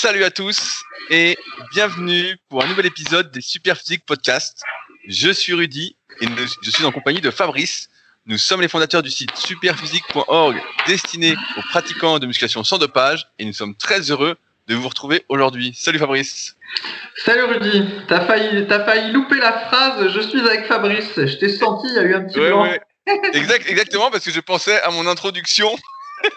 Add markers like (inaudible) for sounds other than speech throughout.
Salut à tous et bienvenue pour un nouvel épisode des Superphysique Podcast. Je suis Rudy et je suis en compagnie de Fabrice. Nous sommes les fondateurs du site superphysique.org destiné aux pratiquants de musculation sans dopage et nous sommes très heureux de vous retrouver aujourd'hui. Salut Fabrice. Salut Rudy. T'as failli, as failli louper la phrase Je suis avec Fabrice. Je t'ai senti, il y a eu un petit ouais, exact, exactement parce que je pensais à mon introduction. (laughs)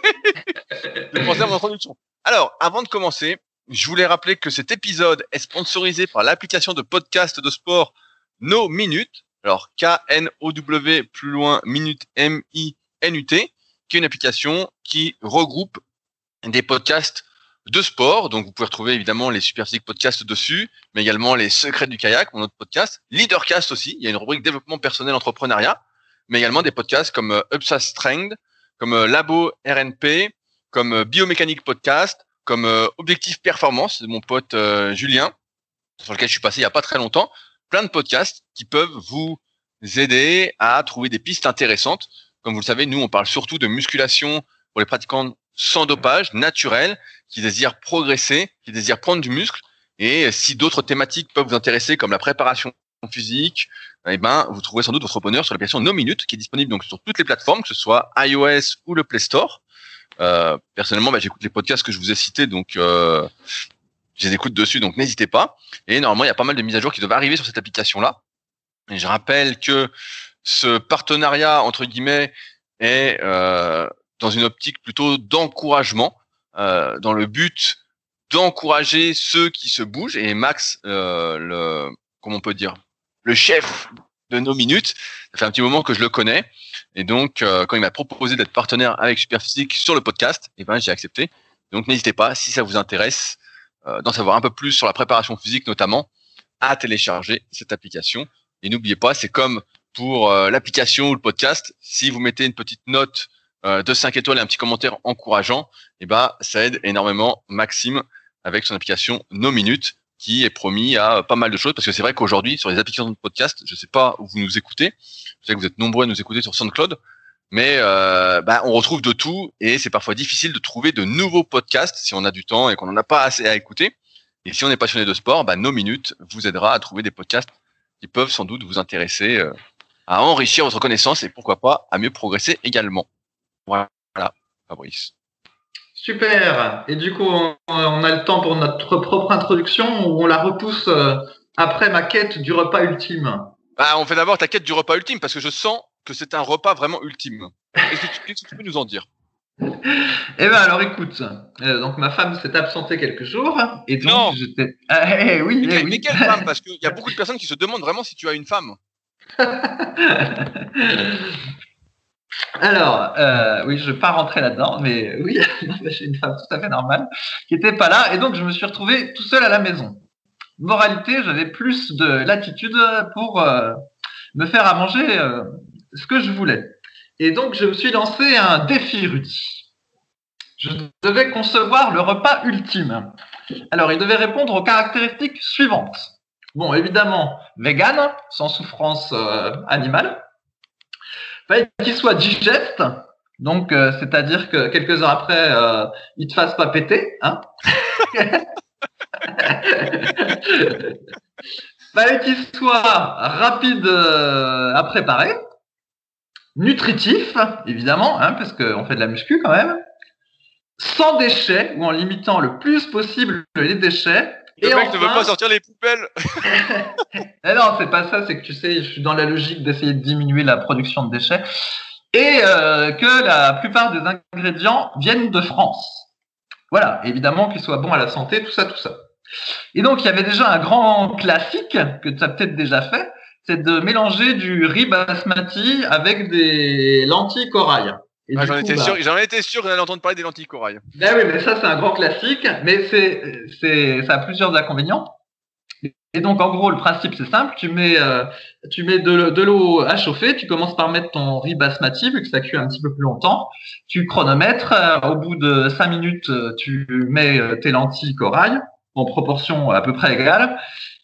je pensais à mon introduction. Alors, avant de commencer, je voulais rappeler que cet épisode est sponsorisé par l'application de podcast de sport No Minute. Alors, K-N-O-W, plus loin, Minute, M-I-N-U-T, qui est une application qui regroupe des podcasts de sport. Donc, vous pouvez retrouver évidemment les Super Physique Podcasts dessus, mais également les Secrets du kayak, mon autre podcast. Leadercast aussi. Il y a une rubrique développement personnel entrepreneuriat, mais également des podcasts comme euh, Upsa Strength, comme euh, Labo RNP, comme euh, Biomécanique Podcast, comme euh, Objectif Performance de mon pote euh, Julien, sur lequel je suis passé il y a pas très longtemps. Plein de podcasts qui peuvent vous aider à trouver des pistes intéressantes. Comme vous le savez, nous, on parle surtout de musculation pour les pratiquants sans dopage, naturel, qui désirent progresser, qui désirent prendre du muscle. Et si d'autres thématiques peuvent vous intéresser, comme la préparation physique, eh ben, vous trouverez sans doute votre bonheur sur l'application No Minute, qui est disponible donc sur toutes les plateformes, que ce soit iOS ou le Play Store. Euh, personnellement, bah, j'écoute les podcasts que je vous ai cités, donc euh, je les écoute dessus, donc n'hésitez pas. Et normalement, il y a pas mal de mises à jour qui doivent arriver sur cette application-là. Et je rappelle que ce partenariat entre guillemets est euh, dans une optique plutôt d'encouragement, euh, dans le but d'encourager ceux qui se bougent. Et Max, euh, le comment on peut dire, le chef de nos minutes, ça fait un petit moment que je le connais. Et donc, euh, quand il m'a proposé d'être partenaire avec Superphysique sur le podcast, eh ben, j'ai accepté. Donc, n'hésitez pas, si ça vous intéresse, euh, d'en savoir un peu plus sur la préparation physique notamment, à télécharger cette application. Et n'oubliez pas, c'est comme pour euh, l'application ou le podcast, si vous mettez une petite note de 5 étoiles et un petit commentaire encourageant, eh ben, ça aide énormément Maxime avec son application No Minutes qui est promis à pas mal de choses parce que c'est vrai qu'aujourd'hui sur les applications de podcast, je sais pas où vous nous écoutez, je sais que vous êtes nombreux à nous écouter sur SoundCloud, mais euh, bah, on retrouve de tout et c'est parfois difficile de trouver de nouveaux podcasts si on a du temps et qu'on n'en a pas assez à écouter. Et si on est passionné de sport, bah, nos minutes vous aidera à trouver des podcasts qui peuvent sans doute vous intéresser euh, à enrichir votre connaissance et pourquoi pas à mieux progresser également. Voilà, Fabrice. Super. Et du coup, on, a le temps pour notre propre introduction ou on la repousse euh, après ma quête du repas ultime? Bah, On fait d'abord ta quête du repas ultime parce que je sens que c'est un repas vraiment ultime. Qu'est-ce que tu peux nous en dire? Eh ben alors écoute, euh, donc ma femme s'est absentée quelques jours et donc j'étais. Ah, eh, oui, mais, eh mais quelle femme? Parce (laughs) qu'il y a beaucoup de personnes qui se demandent vraiment si tu as une femme. (laughs) Alors, euh, oui, je ne vais pas rentrer là-dedans, mais (laughs) oui, (laughs) j'ai une femme tout à fait normale qui n'était pas là, et donc je me suis retrouvé tout seul à la maison. Moralité, j'avais plus de latitude pour euh, me faire à manger euh, ce que je voulais. Et donc, je me suis lancé un défi, Rudy. Je devais concevoir le repas ultime. Alors, il devait répondre aux caractéristiques suivantes. Bon, évidemment, vegan, sans souffrance animale qu'il soit digeste, donc euh, c'est-à-dire que quelques heures après, euh, il te fasse pas péter, hein. (laughs) Fallait qu'il soit rapide euh, à préparer, nutritif, évidemment, hein, parce qu'on fait de la muscu quand même, sans déchets ou en limitant le plus possible les déchets, le mec ne veut pas sortir les poubelles. (laughs) non, c'est pas ça. C'est que tu sais, je suis dans la logique d'essayer de diminuer la production de déchets et euh, que la plupart des ingrédients viennent de France. Voilà, évidemment qu'ils soient bons à la santé, tout ça, tout ça. Et donc, il y avait déjà un grand classique que tu as peut-être déjà fait, c'est de mélanger du riz basmati avec des lentilles corail. Ah, j'en étais, sûr, j'en étais sûr qu'on allait entendre parler des lentilles corail. Ben oui, mais ça, c'est un grand classique, mais c'est, c'est, ça a plusieurs inconvénients. Et donc, en gros, le principe, c'est simple. Tu mets, euh, tu mets de, de l'eau à chauffer. Tu commences par mettre ton riz basmati, vu que ça cuit un petit peu plus longtemps. Tu chronomètres. Euh, au bout de 5 minutes, euh, tu mets tes lentilles corail en proportion à peu près égale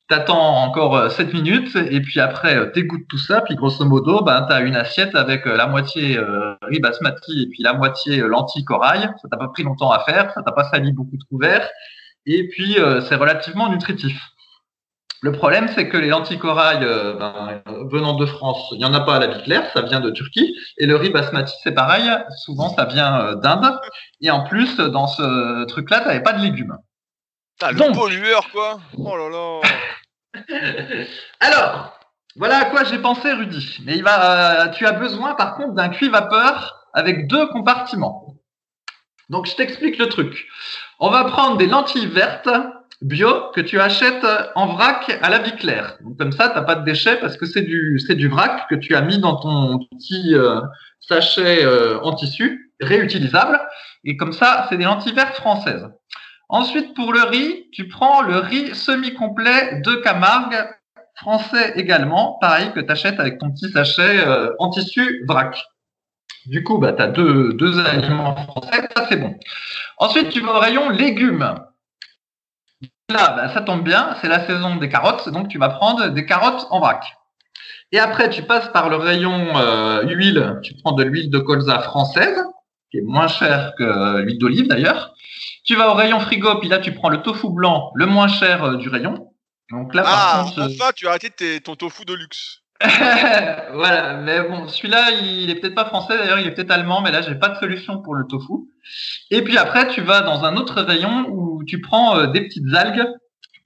t'attends encore 7 euh, minutes et puis après euh, t'égouttes tout ça puis grosso modo ben t'as une assiette avec euh, la moitié riz basmati et puis la moitié lentilles corail ça t'a pas pris longtemps à faire ça t'a pas sali beaucoup de couverts et puis euh, c'est relativement nutritif. Le problème, c'est que les lentilles corail euh, ben, venant de France, il n'y en a pas à la vie claire, ça vient de Turquie. Et le riz basmati, c'est pareil, souvent ça vient euh, d'Inde. Et en plus, dans ce truc-là, tu n'avais pas de légumes. T'as le pollueur, quoi Oh là là (laughs) Alors, voilà à quoi j'ai pensé, Rudy. Mais il va, tu as besoin, par contre, d'un cuit vapeur avec deux compartiments. Donc, je t'explique le truc. On va prendre des lentilles vertes bio que tu achètes en vrac à la vie claire. Donc comme ça, tu n'as pas de déchets parce que c'est du c'est du vrac que tu as mis dans ton petit euh, sachet euh, en tissu réutilisable. Et comme ça, c'est des lentilles vertes françaises. Ensuite, pour le riz, tu prends le riz semi-complet de Camargue, français également, pareil que tu achètes avec ton petit sachet euh, en tissu vrac. Du coup, bah, tu as deux, deux aliments français, ça c'est bon. Ensuite, tu vas au rayon légumes. Là, bah, ça tombe bien, c'est la saison des carottes, donc tu vas prendre des carottes en vrac. Et après, tu passes par le rayon euh, huile, tu prends de l'huile de colza française, qui est moins chère que l'huile d'olive d'ailleurs. Tu vas au rayon frigo, puis là, tu prends le tofu blanc, le moins cher euh, du rayon. Donc là, ah, contre, enfin, tu as arrêté ton tofu de luxe. (laughs) voilà, mais bon, celui-là, il est peut-être pas français d'ailleurs, il est peut-être allemand, mais là, j'ai pas de solution pour le tofu. Et puis après, tu vas dans un autre rayon où tu prends euh, des petites algues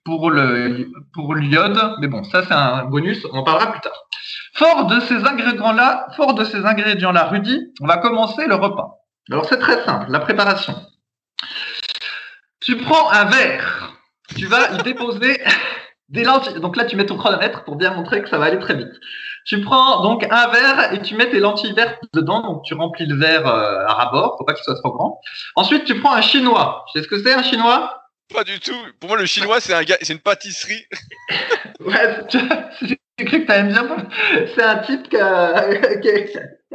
pour le pour l'iode, mais bon, ça c'est un bonus, on en parlera plus tard. Fort de ces ingrédients-là, fort de ces ingrédients-là, Rudy, on va commencer le repas. Alors c'est très simple, la préparation. Tu prends un verre, tu vas y déposer (laughs) des lentilles. Donc là, tu mets ton chronomètre pour bien montrer que ça va aller très vite. Tu prends donc un verre et tu mets tes lentilles vertes dedans. Donc tu remplis le verre euh, à rabord, faut pas qu'il soit trop grand. Ensuite, tu prends un chinois. Tu sais ce que c'est un chinois? Pas du tout. Pour moi, le chinois, c'est un c'est une pâtisserie. (laughs) ouais, j'ai (laughs) cru que t'aimais bien. C'est un type qui a,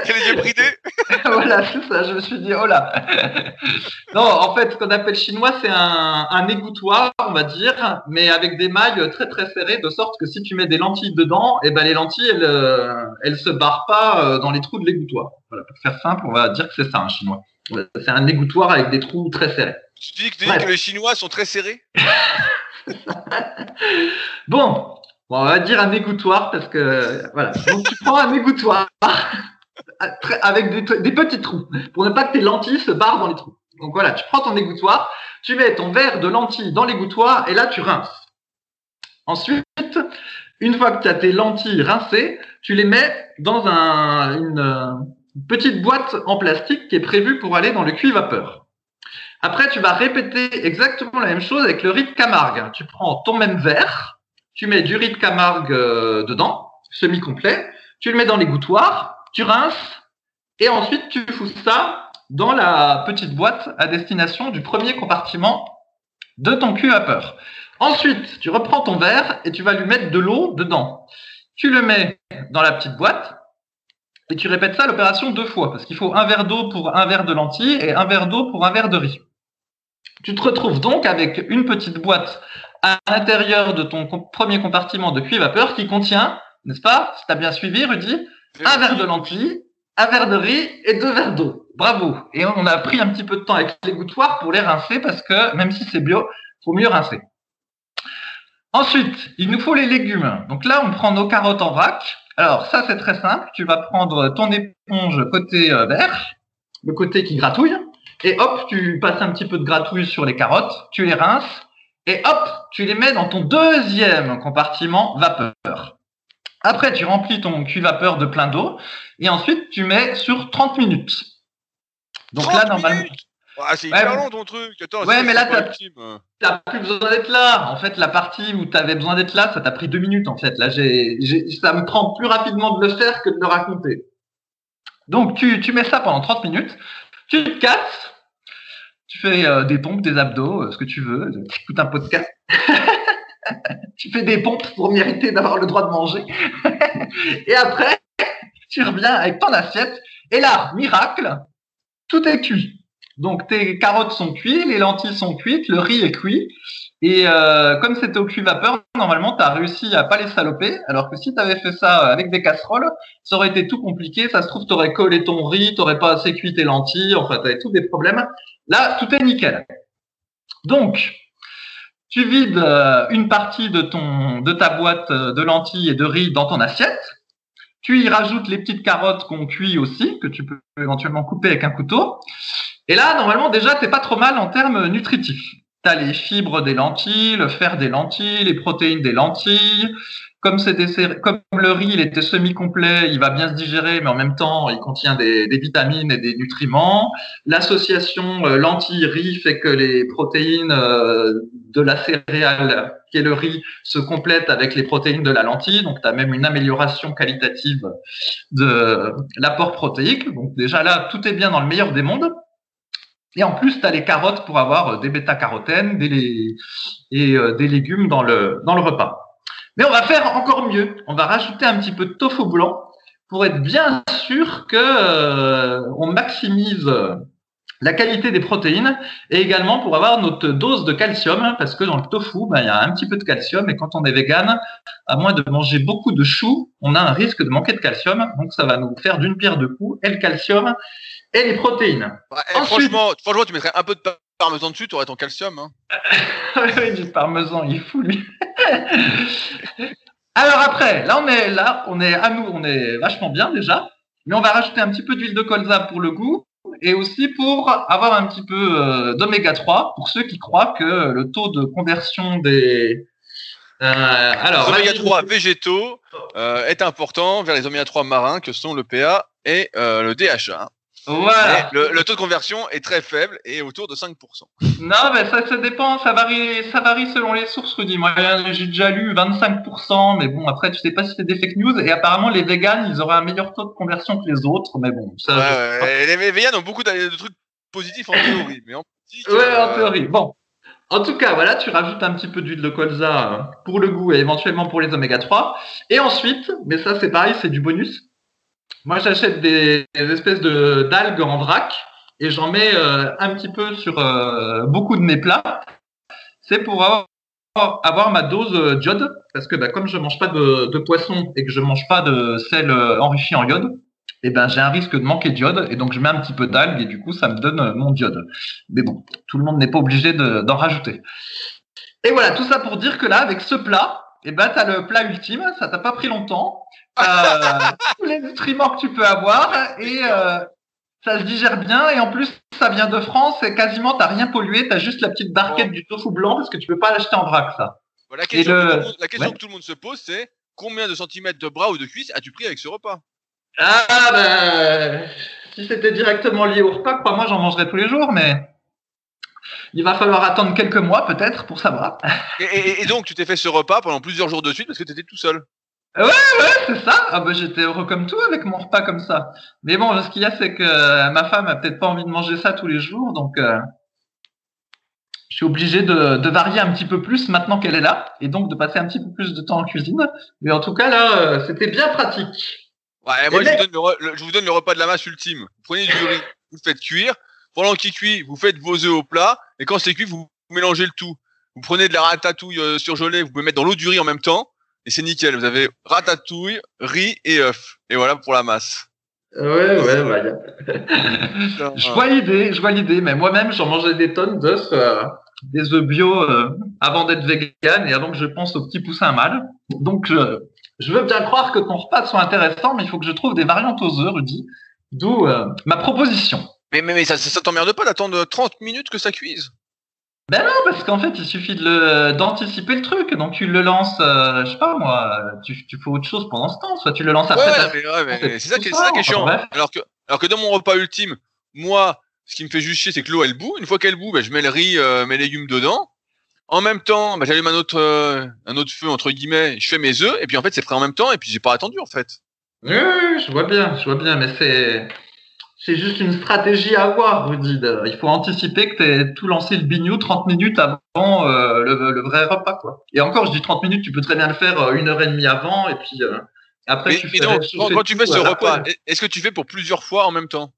qui les yeux bridés (laughs) Voilà, c'est ça. Je me suis dit, oh là. (laughs) non, en fait, ce qu'on appelle chinois, c'est un, un égouttoir, on va dire, mais avec des mailles très très serrées, de sorte que si tu mets des lentilles dedans, et eh ben les lentilles, elles, euh, elles se barrent pas euh, dans les trous de l'égouttoir. Voilà, pour faire simple, on va dire que c'est ça un chinois. C'est un égouttoir avec des trous très serrés. Tu dis que, tu dis que les chinois sont très serrés? (laughs) Bon, on va dire un égouttoir parce que voilà. Donc tu prends un égouttoir avec des, petits trous pour ne pas que tes lentilles se barrent dans les trous. Donc voilà, tu prends ton égouttoir, tu mets ton verre de lentilles dans l'égouttoir et là tu rinces. Ensuite, une fois que tu as tes lentilles rincées, tu les mets dans une, petite boîte en plastique qui est prévue pour aller dans le cuit vapeur. Après, tu vas répéter exactement la même chose avec le riz de Camargue. Tu prends ton même verre, tu mets du riz de Camargue euh, dedans, semi-complet, tu le mets dans l'égouttoir, tu rinces et ensuite tu fous ça dans la petite boîte à destination du premier compartiment de ton cul vapeur. Ensuite, tu reprends ton verre et tu vas lui mettre de l'eau dedans. Tu le mets dans la petite boîte et tu répètes ça l'opération deux fois parce qu'il faut un verre d'eau pour un verre de lentilles et un verre d'eau pour un verre de riz. Tu te retrouves donc avec une petite boîte à l'intérieur de ton premier compartiment de cuit vapeur qui contient, n'est-ce pas, si tu as bien suivi Rudy, un verre de lentilles, un verre de riz et deux verres d'eau. Bravo. Et on a pris un petit peu de temps avec les gouttoirs pour les rincer parce que même si c'est bio, faut mieux rincer. Ensuite, il nous faut les légumes. Donc là, on prend nos carottes en vrac. Alors ça, c'est très simple. Tu vas prendre ton éponge côté euh, vert, le côté qui gratouille, et hop, tu passes un petit peu de gratouille sur les carottes, tu les rinces, et hop, tu les mets dans ton deuxième compartiment vapeur. Après, tu remplis ton cuit vapeur de plein d'eau et ensuite tu mets sur 30 minutes. Donc là, normalement. c'est hyper long ton truc. ouais, mais là, tu n'as plus besoin d'être là. En fait, la partie où tu avais besoin d'être là, ça t'a pris deux minutes. En fait, là, ça me prend plus rapidement de le faire que de le raconter. Donc, tu, tu mets ça pendant 30 minutes. Tu te casses. Tu fais euh, des pompes, des abdos, euh, ce que tu veux. Tu écoutes un podcast. (laughs) (laughs) tu fais des pompes pour mériter d'avoir le droit de manger. (laughs) et après, tu reviens avec ton assiette. Et là, miracle, tout est cuit. Donc tes carottes sont cuites, les lentilles sont cuites, le riz est cuit. Et euh, comme c'était au cuit vapeur, normalement, tu as réussi à pas les saloper. Alors que si tu avais fait ça avec des casseroles, ça aurait été tout compliqué. Ça se trouve, tu aurais collé ton riz, tu pas assez cuit tes lentilles. Enfin, tu avais tous des problèmes. Là, tout est nickel. Donc, tu vides euh, une partie de ton de ta boîte euh, de lentilles et de riz dans ton assiette. Tu y rajoutes les petites carottes qu'on cuit aussi, que tu peux éventuellement couper avec un couteau. Et là, normalement, déjà, t'es pas trop mal en termes nutritifs. Tu as les fibres des lentilles, le fer des lentilles, les protéines des lentilles, comme, comme le riz, il était semi-complet, il va bien se digérer, mais en même temps, il contient des, vitamines et des nutriments. L'association euh, lentilles-riz fait que les protéines euh, de la céréale, qui est le riz, se complètent avec les protéines de la lentille. Donc, tu as même une amélioration qualitative de l'apport protéique. Donc, déjà là, tout est bien dans le meilleur des mondes. Et en plus, tu as les carottes pour avoir des bêta-carotènes et euh, des légumes dans le, dans le repas. Mais on va faire encore mieux. On va rajouter un petit peu de tofu blanc pour être bien sûr que euh, on maximise la qualité des protéines et également pour avoir notre dose de calcium parce que dans le tofu, ben, il y a un petit peu de calcium et quand on est vegan, à moins de manger beaucoup de choux, on a un risque de manquer de calcium. Donc ça va nous faire d'une pierre deux coups et le calcium et les protéines. franchement, franchement, tu mettrais un peu de parmesan dessus, tu aurais ton calcium. Hein. (laughs) oui, du parmesan, il fout lui. (laughs) Alors après, là on est là, on est à nous, on est vachement bien déjà, mais on va rajouter un petit peu d'huile de colza pour le goût et aussi pour avoir un petit peu euh, d'oméga 3 pour ceux qui croient que le taux de conversion des euh, alors, oméga 3 végétaux euh, est important vers les oméga 3 marins que sont le PA et le DHA. Voilà. Le, taux de conversion est très faible et autour de 5%. Non, mais ça, ça dépend, ça varie, ça varie selon les sources, Rudy. Moi, j'ai déjà lu 25%, mais bon, après, tu sais pas si c'est des fake news. Et apparemment, les vegans, ils auraient un meilleur taux de conversion que les autres, mais bon. Ça, ouais, Les vegans ont beaucoup de trucs positifs en théorie, mais en pratique. Ouais, en euh, théorie. Bon. En tout cas, voilà, tu rajoutes un petit peu d'huile de colza pour le goût et éventuellement pour les oméga 3. Et ensuite, mais ça c'est pareil, c'est du bonus. Moi, j'achète des, espèces de d'algues en vrac et j'en mets euh, un petit peu sur euh, beaucoup de mes plats. C'est pour avoir, ma dose euh, d'iode parce que bah, comme je mange pas de, poisson et que je mange pas de sel enrichi en iode, eh ben j'ai un risque de manquer d'iode et donc je mets un petit peu d'algues et du coup ça me donne mon diode. Mais bon, tout le monde n'est pas obligé d'en rajouter. Et voilà, tout ça pour dire que là, avec ce plat, eh ben, tu as le plat ultime, ça t'a pas pris longtemps. Euh, tous les nutriments que tu peux avoir et euh, ça se digère bien et en plus ça vient de France et quasiment t'as rien pollué, t'as juste la petite barquette du tofu blanc parce que tu peux pas l'acheter en vrac ça. la question, que, tout le monde se pose c'est combien de centimètres de bras ou de cuisses as-tu pris avec ce repas? Ah ben si c'était directement lié au repas, moi j'en mangerais tous les jours mais il va falloir attendre quelques mois peut-être pour savoir. Et, et donc tu t'es fait ce repas pendant plusieurs jours de suite parce que tu étais tout seul? Ouais, ouais, c'est ça. Ah bah j'étais heureux comme tout avec mon repas comme ça. Mais bon, ce qu'il y a, c'est que euh, ma femme a peut-être pas envie de manger ça tous les jours, donc euh, je suis obligé de, de, varier un petit peu plus maintenant qu'elle est là, et donc de passer un petit peu plus de temps en cuisine. Mais en tout cas là, euh, c'était bien pratique. Ouais, moi je, vous donne le, je, vous donne le, repas de la masse ultime. Vous prenez du riz, (laughs) vous faites cuire. Pendant qu'il cuit, vous faites vos œufs au plat, et quand c'est cuit, vous mélangez le tout. Vous prenez de la ratatouille surgelée, vous pouvez mettre dans l'eau du riz en même temps et c'est nickel. Vous avez ratatouille, riz et œuf. Et voilà pour la masse. Ouais, ouais, ouais. je vois l'idée, je vois l'idée, mais moi-même, j'en mangeais des tonnes d'œufs, euh, des œufs bio euh, avant d'être vegan et avant que je pense aux petits poussins mâles. Donc, je, veux bien croire que ton repas soit intéressant, mais il faut que je trouve des variantes aux œufs, Rudy. D'où euh, ma proposition. Mais, mais, mais ça, ça t'emmerde pas d'attendre 30 minutes que ça cuise? Ben non, parce qu'en fait, il suffit d'anticiper le truc. Donc tu le lances, euh, je sais pas moi, tu, tu fais autre chose pendant ce temps. Soit tu le lances après. Ouais, c'est ça, qui, est chiant. alors que, alors que dans mon repas ultime, moi, ce qui me fait juste chier, c'est que l'eau elle bout. Une fois qu'elle bout, ben, je mets le riz, euh, mes légumes dedans. En même temps, ben, j'allume un autre, euh, un autre feu entre guillemets. Je fais mes œufs et puis en fait, c'est prêt en même temps et puis j'ai pas attendu en fait. Oui, je vois bien, je vois bien, mais c'est c'est juste une stratégie à avoir, Rudy. Il faut anticiper que tu tout lancé le bignou 30 minutes avant euh, le, vrai repas. Quoi. Et encore, je dis 30 minutes, tu peux très bien le faire euh, une heure et demie avant, et puis euh, après tu fais. quand, tu fais ce repas, est-ce que tu fais pour plusieurs fois en même temps?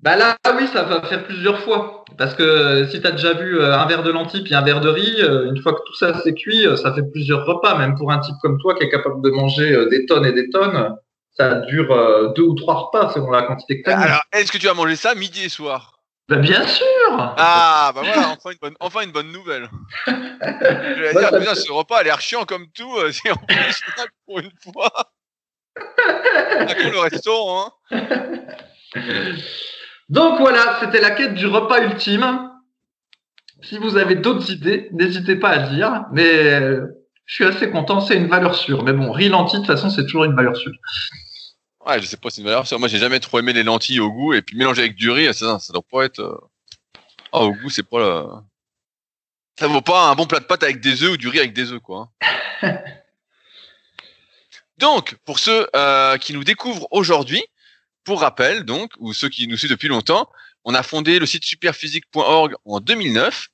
Bah là, oui, ça va faire plusieurs fois. Parce que si tu as déjà vu un verre de lentilles puis un verre de riz, une fois que tout ça s'est cuit, ça fait plusieurs repas. Même pour un type comme toi qui est capable de manger des tonnes et des tonnes, ça dure euh, deux ou trois repas selon la quantité que tu as. Alors, est-ce que tu vas manger ça midi et soir? Bah, bien sûr Ah, bah voilà, enfin une bonne, enfin une bonne nouvelle. (laughs) Je vais dire, putain, ce repas a l'air chiant comme tout, euh, si en plus, pour une fois. (laughs) Le restaurant, hein. Donc voilà, c'était la quête du repas ultime. Si vous avez d'autres idées, n'hésitez pas à dire. Mais euh, je suis assez content, c'est une valeur sûre. Mais bon, riz lentilles, de toute façon, c'est toujours une valeur sûre. Ouais, je sais pas, c'est une valeur sûre. Moi, j'ai jamais trop aimé les lentilles au goût, et puis mélanger avec du riz, ça, ça doit pas être. Ah, au goût, c'est pas le. Ça vaut pas un bon plat de pâtes avec des œufs ou du riz avec des œufs, quoi. hein. (laughs) donc, pour ceux euh, qui nous découvrent aujourd'hui, pour rappel, donc, ou ceux qui nous suivent depuis longtemps, on a fondé le site superphysique.org en 2009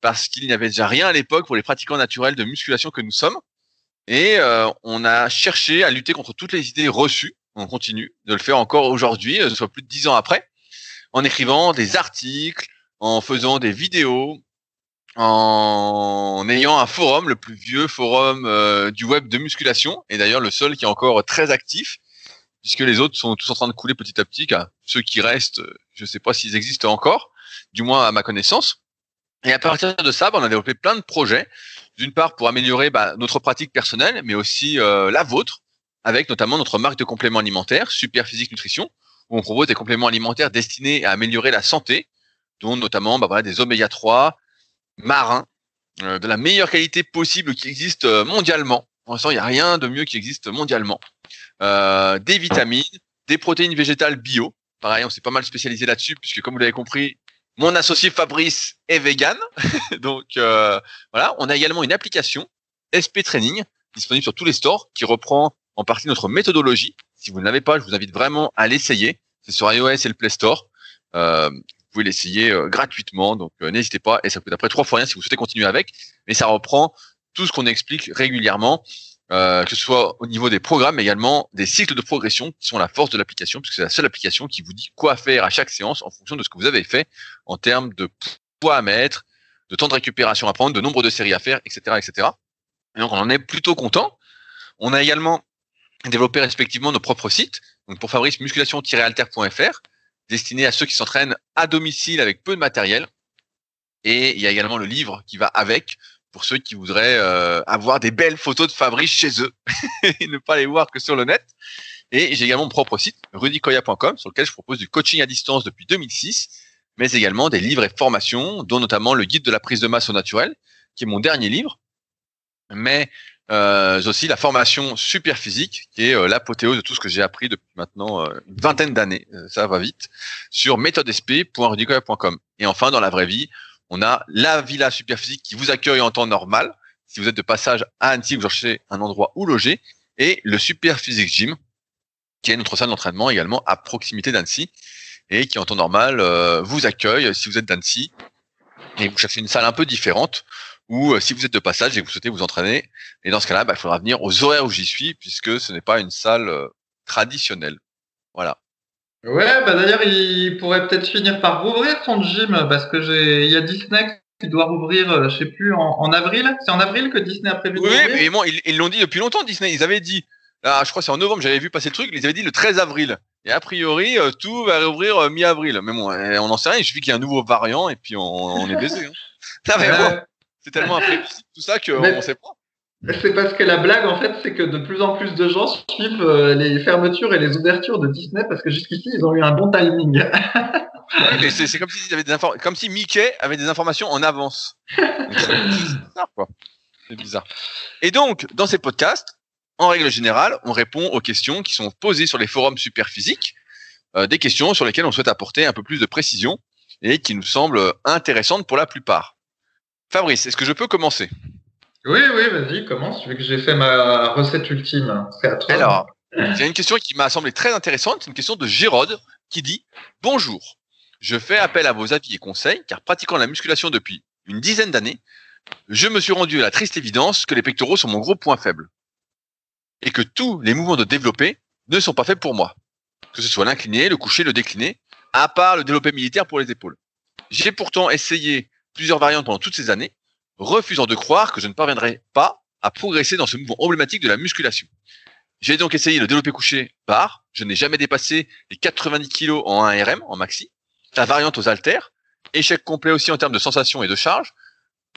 parce qu'il n'y avait déjà rien à l'époque pour les pratiquants naturels de musculation que nous sommes. Et euh, on a cherché à lutter contre toutes les idées reçues. On continue de le faire encore aujourd'hui, euh, soit plus de dix ans après, en écrivant des articles, en faisant des vidéos, en ayant un forum, le plus vieux forum euh, du web de musculation, et d'ailleurs le seul qui est encore très actif, puisque les autres sont tous en train de couler petit à petit. Car ceux qui restent, euh, je ne sais pas s'ils existent encore, du moins à ma connaissance. Et à partir de ça, bah, on a développé plein de projets. D'une part pour améliorer bah, notre pratique personnelle, mais aussi euh, la vôtre, avec notamment notre marque de compléments alimentaires, Super Physique Nutrition, où on propose des compléments alimentaires destinés à améliorer la santé, dont notamment bah, voilà, des oméga 3 marins, euh, de la meilleure qualité possible qui existe euh, mondialement. Pour l'instant, il n'y a rien de mieux qui existe mondialement. Euh, des vitamines, des protéines végétales bio. Pareil, on s'est pas mal spécialisé là-dessus, puisque comme vous l'avez compris, mon associé Fabrice est vegan. (laughs) Donc euh, voilà, on a également une application SP Training disponible sur tous les stores qui reprend en partie notre méthodologie. Si vous ne l'avez pas, je vous invite vraiment à l'essayer. C'est sur iOS et le Play Store. Euh, vous pouvez l'essayer euh, gratuitement, donc euh, n'hésitez pas. Et ça coûte après trois fois rien si vous souhaitez continuer avec. Mais ça reprend tout ce qu'on explique régulièrement, euh, que ce soit au niveau des programmes, mais également des cycles de progression qui sont la force de l'application, puisque c'est la seule application qui vous dit quoi faire à chaque séance en fonction de ce que vous avez fait en termes de poids à mettre, de temps de récupération à prendre, de nombre de séries à faire, etc., etc. Et donc on en est plutôt content. On a également développé respectivement nos propres sites. Donc pour Fabrice, musculation-alter.fr, destiné à ceux qui s'entraînent à domicile avec peu de matériel. Et il y a également le livre qui va avec pour ceux qui voudraient euh, avoir des belles photos de Fabrice chez eux (laughs) et ne pas les voir que sur le net. Et j'ai également mon propre site, rudicoya.com, sur lequel je propose du coaching à distance depuis 2006, mais également des livres et formations, dont notamment le guide de la prise de masse au naturel, qui est mon dernier livre, mais euh, aussi la formation super physique, qui est euh, l'apothéose de tout ce que j'ai appris depuis maintenant euh, une vingtaine d'années, euh, ça va vite, sur méthodesp.rudicoya.com. Et enfin, dans la vraie vie, on a la Villa Super Physique qui vous accueille en temps normal, si vous êtes de passage à Annecy, vous cherchez un endroit où loger, et le Super Physique Gym, qui est notre salle d'entraînement également à proximité d'Annecy, et qui en temps normal vous accueille. Si vous êtes d'Annecy, et vous cherchez une salle un peu différente, ou euh, si vous êtes de passage et que vous souhaitez vous entraîner, et dans ce cas-là, bah, il faudra venir aux horaires où j'y suis, puisque ce n'est pas une salle euh, traditionnelle. Voilà. Ouais, bah d'ailleurs, il pourrait peut-être finir par rouvrir ton gym parce que j'ai, il y a Disney qui doit rouvrir, euh, je sais plus, en, en avril. C'est en avril que Disney a prévu de Oui, rouvrir. mais bon, ils ils l'ont dit depuis longtemps, Disney. Ils avaient dit, ah, je crois que c'est en novembre, j'avais vu passer le truc, ils avaient dit le 13 avril. Et a priori, tout va rouvrir mi-avril. Mais bon, on n'en sait rien, il suffit qu'il y ait un nouveau variant et puis on, on est baisé. Hein. (laughs) Non, mais bon. C'est tellement imprévisible tout ça qu'on ne sait pas. C'est parce que la blague, en fait, c'est que de plus en plus de gens suivent euh, les fermetures et les ouvertures de Disney parce que jusqu'ici, ils ont eu un bon timing. (laughs) Ouais, c'est comme si comme Mickey avait des informations en avance. (laughs) C'est bizarre, quoi. C'est bizarre. Et donc, dans ces podcasts, en règle générale, on répond aux questions qui sont posées sur les forums super physiques, euh, des questions sur lesquelles on souhaite apporter un peu plus de précision et qui nous semblent intéressantes pour la plupart. Fabrice, est-ce que je peux commencer? Oui, oui, vas-y, commence. Vu que j'ai fait ma recette ultime. C'est à toi. Alors, il y a une question qui m'a semblé très intéressante, c'est une question de Gérode qui dit Bonjour, je fais appel à vos avis et conseils car pratiquant la musculation depuis une dizaine d'années, je me suis rendu à la triste évidence que les pectoraux sont mon gros point faible et que tous les mouvements de développé ne sont pas faits pour moi, que ce soit l'incliné, le couché, le décliné, à part le développé militaire pour les épaules. J'ai pourtant essayé plusieurs variantes pendant toutes ces années, refusant de croire que je ne parviendrais pas à progresser dans ce mouvement emblématique de la musculation. J'ai donc essayé le développé couché barre. Je n'ai jamais dépassé les 90 kg en 1 RM, en maxi. La variante aux haltères, Échec complet aussi en termes de sensation et de charge.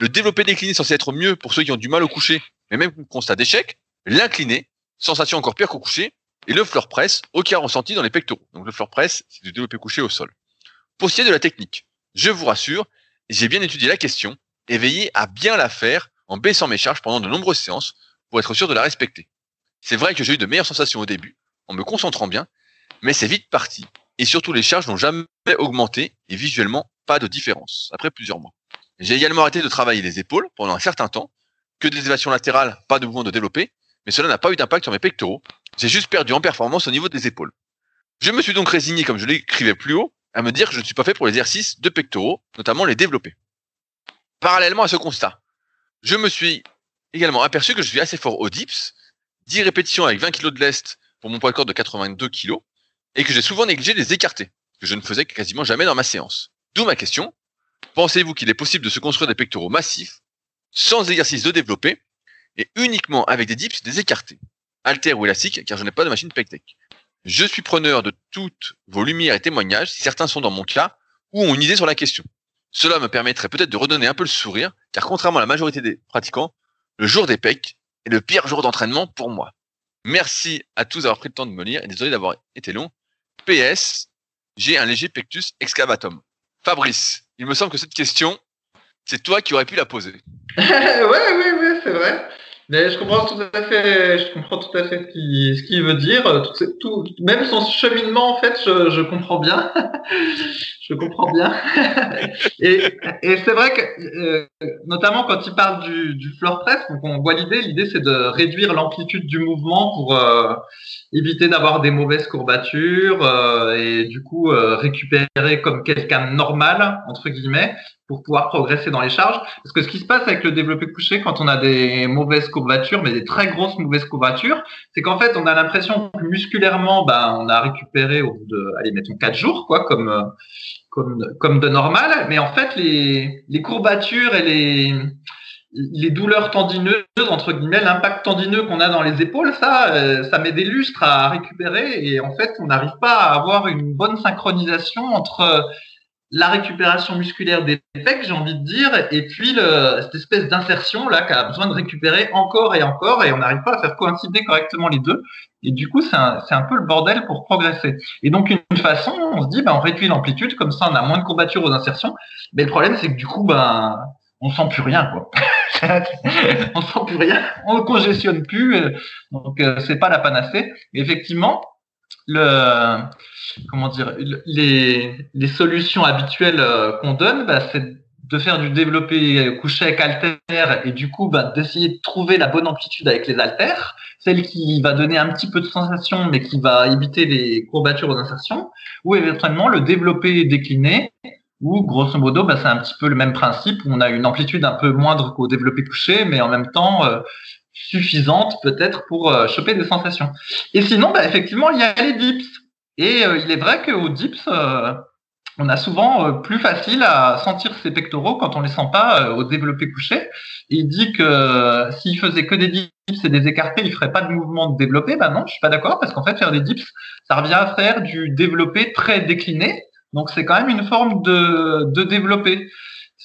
Le développé décliné censé être mieux pour ceux qui ont du mal au coucher, mais même constat d'échec. L'incliné, sensation encore pire qu'au coucher. Et le floor press, aucun ressenti dans les pectoraux. Donc le floor press, c'est du développé couché au sol. Pour ce qui est de la technique, je vous rassure, j'ai bien étudié la question et veillé à bien la faire en baissant mes charges pendant de nombreuses séances pour être sûr de la respecter. C'est vrai que j'ai eu de meilleures sensations au début, en me concentrant bien, mais c'est vite parti, et surtout les charges n'ont jamais augmenté, et visuellement, pas de différence, après plusieurs mois. J'ai également arrêté de travailler les épaules pendant un certain temps, que des élévations latérales, pas de mouvement de développer, mais cela n'a pas eu d'impact sur mes pectoraux, j'ai juste perdu en performance au niveau des épaules. Je me suis donc résigné, comme je l'écrivais plus haut, à me dire que je ne suis pas fait pour l'exercice de pectoraux, notamment les développés. Parallèlement à ce constat, je me suis également aperçu que je suis assez fort au dips, 10 répétitions avec 20 kg de lest pour mon poids de corps de 82 kg, et que j'ai souvent négligé les écartés, que je ne faisais quasiment jamais dans ma séance. D'où ma question, pensez-vous qu'il est possible de se construire des pectoraux massifs, sans exercice de développé, et uniquement avec des dips des écartés, alter ou élastique, car je n'ai pas de machine pec je suis preneur de toutes vos lumières et témoignages, si certains sont dans mon cas, ou ont une idée sur la question. Cela me permettrait peut-être de redonner un peu le sourire, car contrairement à la majorité des pratiquants, le jour des pecs est le pire jour d'entraînement pour moi. Merci à tous d'avoir pris le temps de me lire et désolé d'avoir été long. PS, j'ai un léger pectus excavatum. Fabrice, il me semble que cette question, c'est toi qui aurais pu la poser. oui, oui, oui, c'est vrai. Je comprends tout à fait, je comprends tout à fait ce qu'il veut dire. Tout, même son cheminement, en fait, je comprends bien. (laughs) je comprends bien. (laughs) et, et c'est vrai que, euh, notamment quand il parle du, du floor press, donc on voit l'idée. L'idée, c'est de réduire l'amplitude du mouvement pour euh, éviter d'avoir des mauvaises courbatures euh, et du coup récupérer comme quelqu'un normal entre guillemets pour pouvoir progresser dans les charges. Parce que ce qui se passe avec le développé couché quand on a des mauvaises courbatures, mais des très grosses mauvaises courbatures, c'est qu'en fait, on a l'impression que musculairement, ben, on a récupéré au bout de, allez, mettons quatre jours, quoi, comme, comme, comme de normal. Mais en fait, les, les courbatures et les, les douleurs tendineuses, entre guillemets, l'impact tendineux qu'on a dans les épaules, ça, euh, ça met des lustres à récupérer et en fait, on n'arrive pas à avoir une bonne synchronisation entre la récupération musculaire des pecs, j'ai envie de dire, et puis le, cette espèce d'insertion là qui a besoin de récupérer encore et encore, et on n'arrive pas à faire coïncider correctement les deux. Et du coup, c'est un, peu le bordel pour progresser. Et donc, une façon, on se dit, ben, on réduit l'amplitude, comme ça, on a moins de courbatures aux insertions. Mais le problème, c'est que du coup, ben, on sent plus rien, quoi. (laughs) on sent plus rien, on ne congestionne plus, euh, donc euh, c'est pas la panacée. effectivement, le comment dire les, les solutions habituelles euh, qu'on donne, bah, c'est de faire du développé couché avec haltère et du coup bah, d'essayer de trouver la bonne amplitude avec les haltères, celle qui va donner un petit peu de sensation mais qui va éviter les courbatures aux insertions, ou éventuellement le développé décliné, où grosso modo bah, c'est un petit peu le même principe, où on a une amplitude un peu moindre qu'au développé couché, mais en même temps euh, suffisante peut-être pour euh, choper des sensations. Et sinon, bah, effectivement, il y a les dips. Et euh, il est vrai qu'au dips, euh, on a souvent plus facile à sentir ses pectoraux quand on les sent pas au développé couché. Il dit que s'il faisait que des dips et des écartés, il ferait pas de mouvement de développé. Ben non, je suis pas d'accord parce qu'en fait, faire des dips, ça revient à faire du développé très décliné. Donc c'est quand même une forme de, de développé.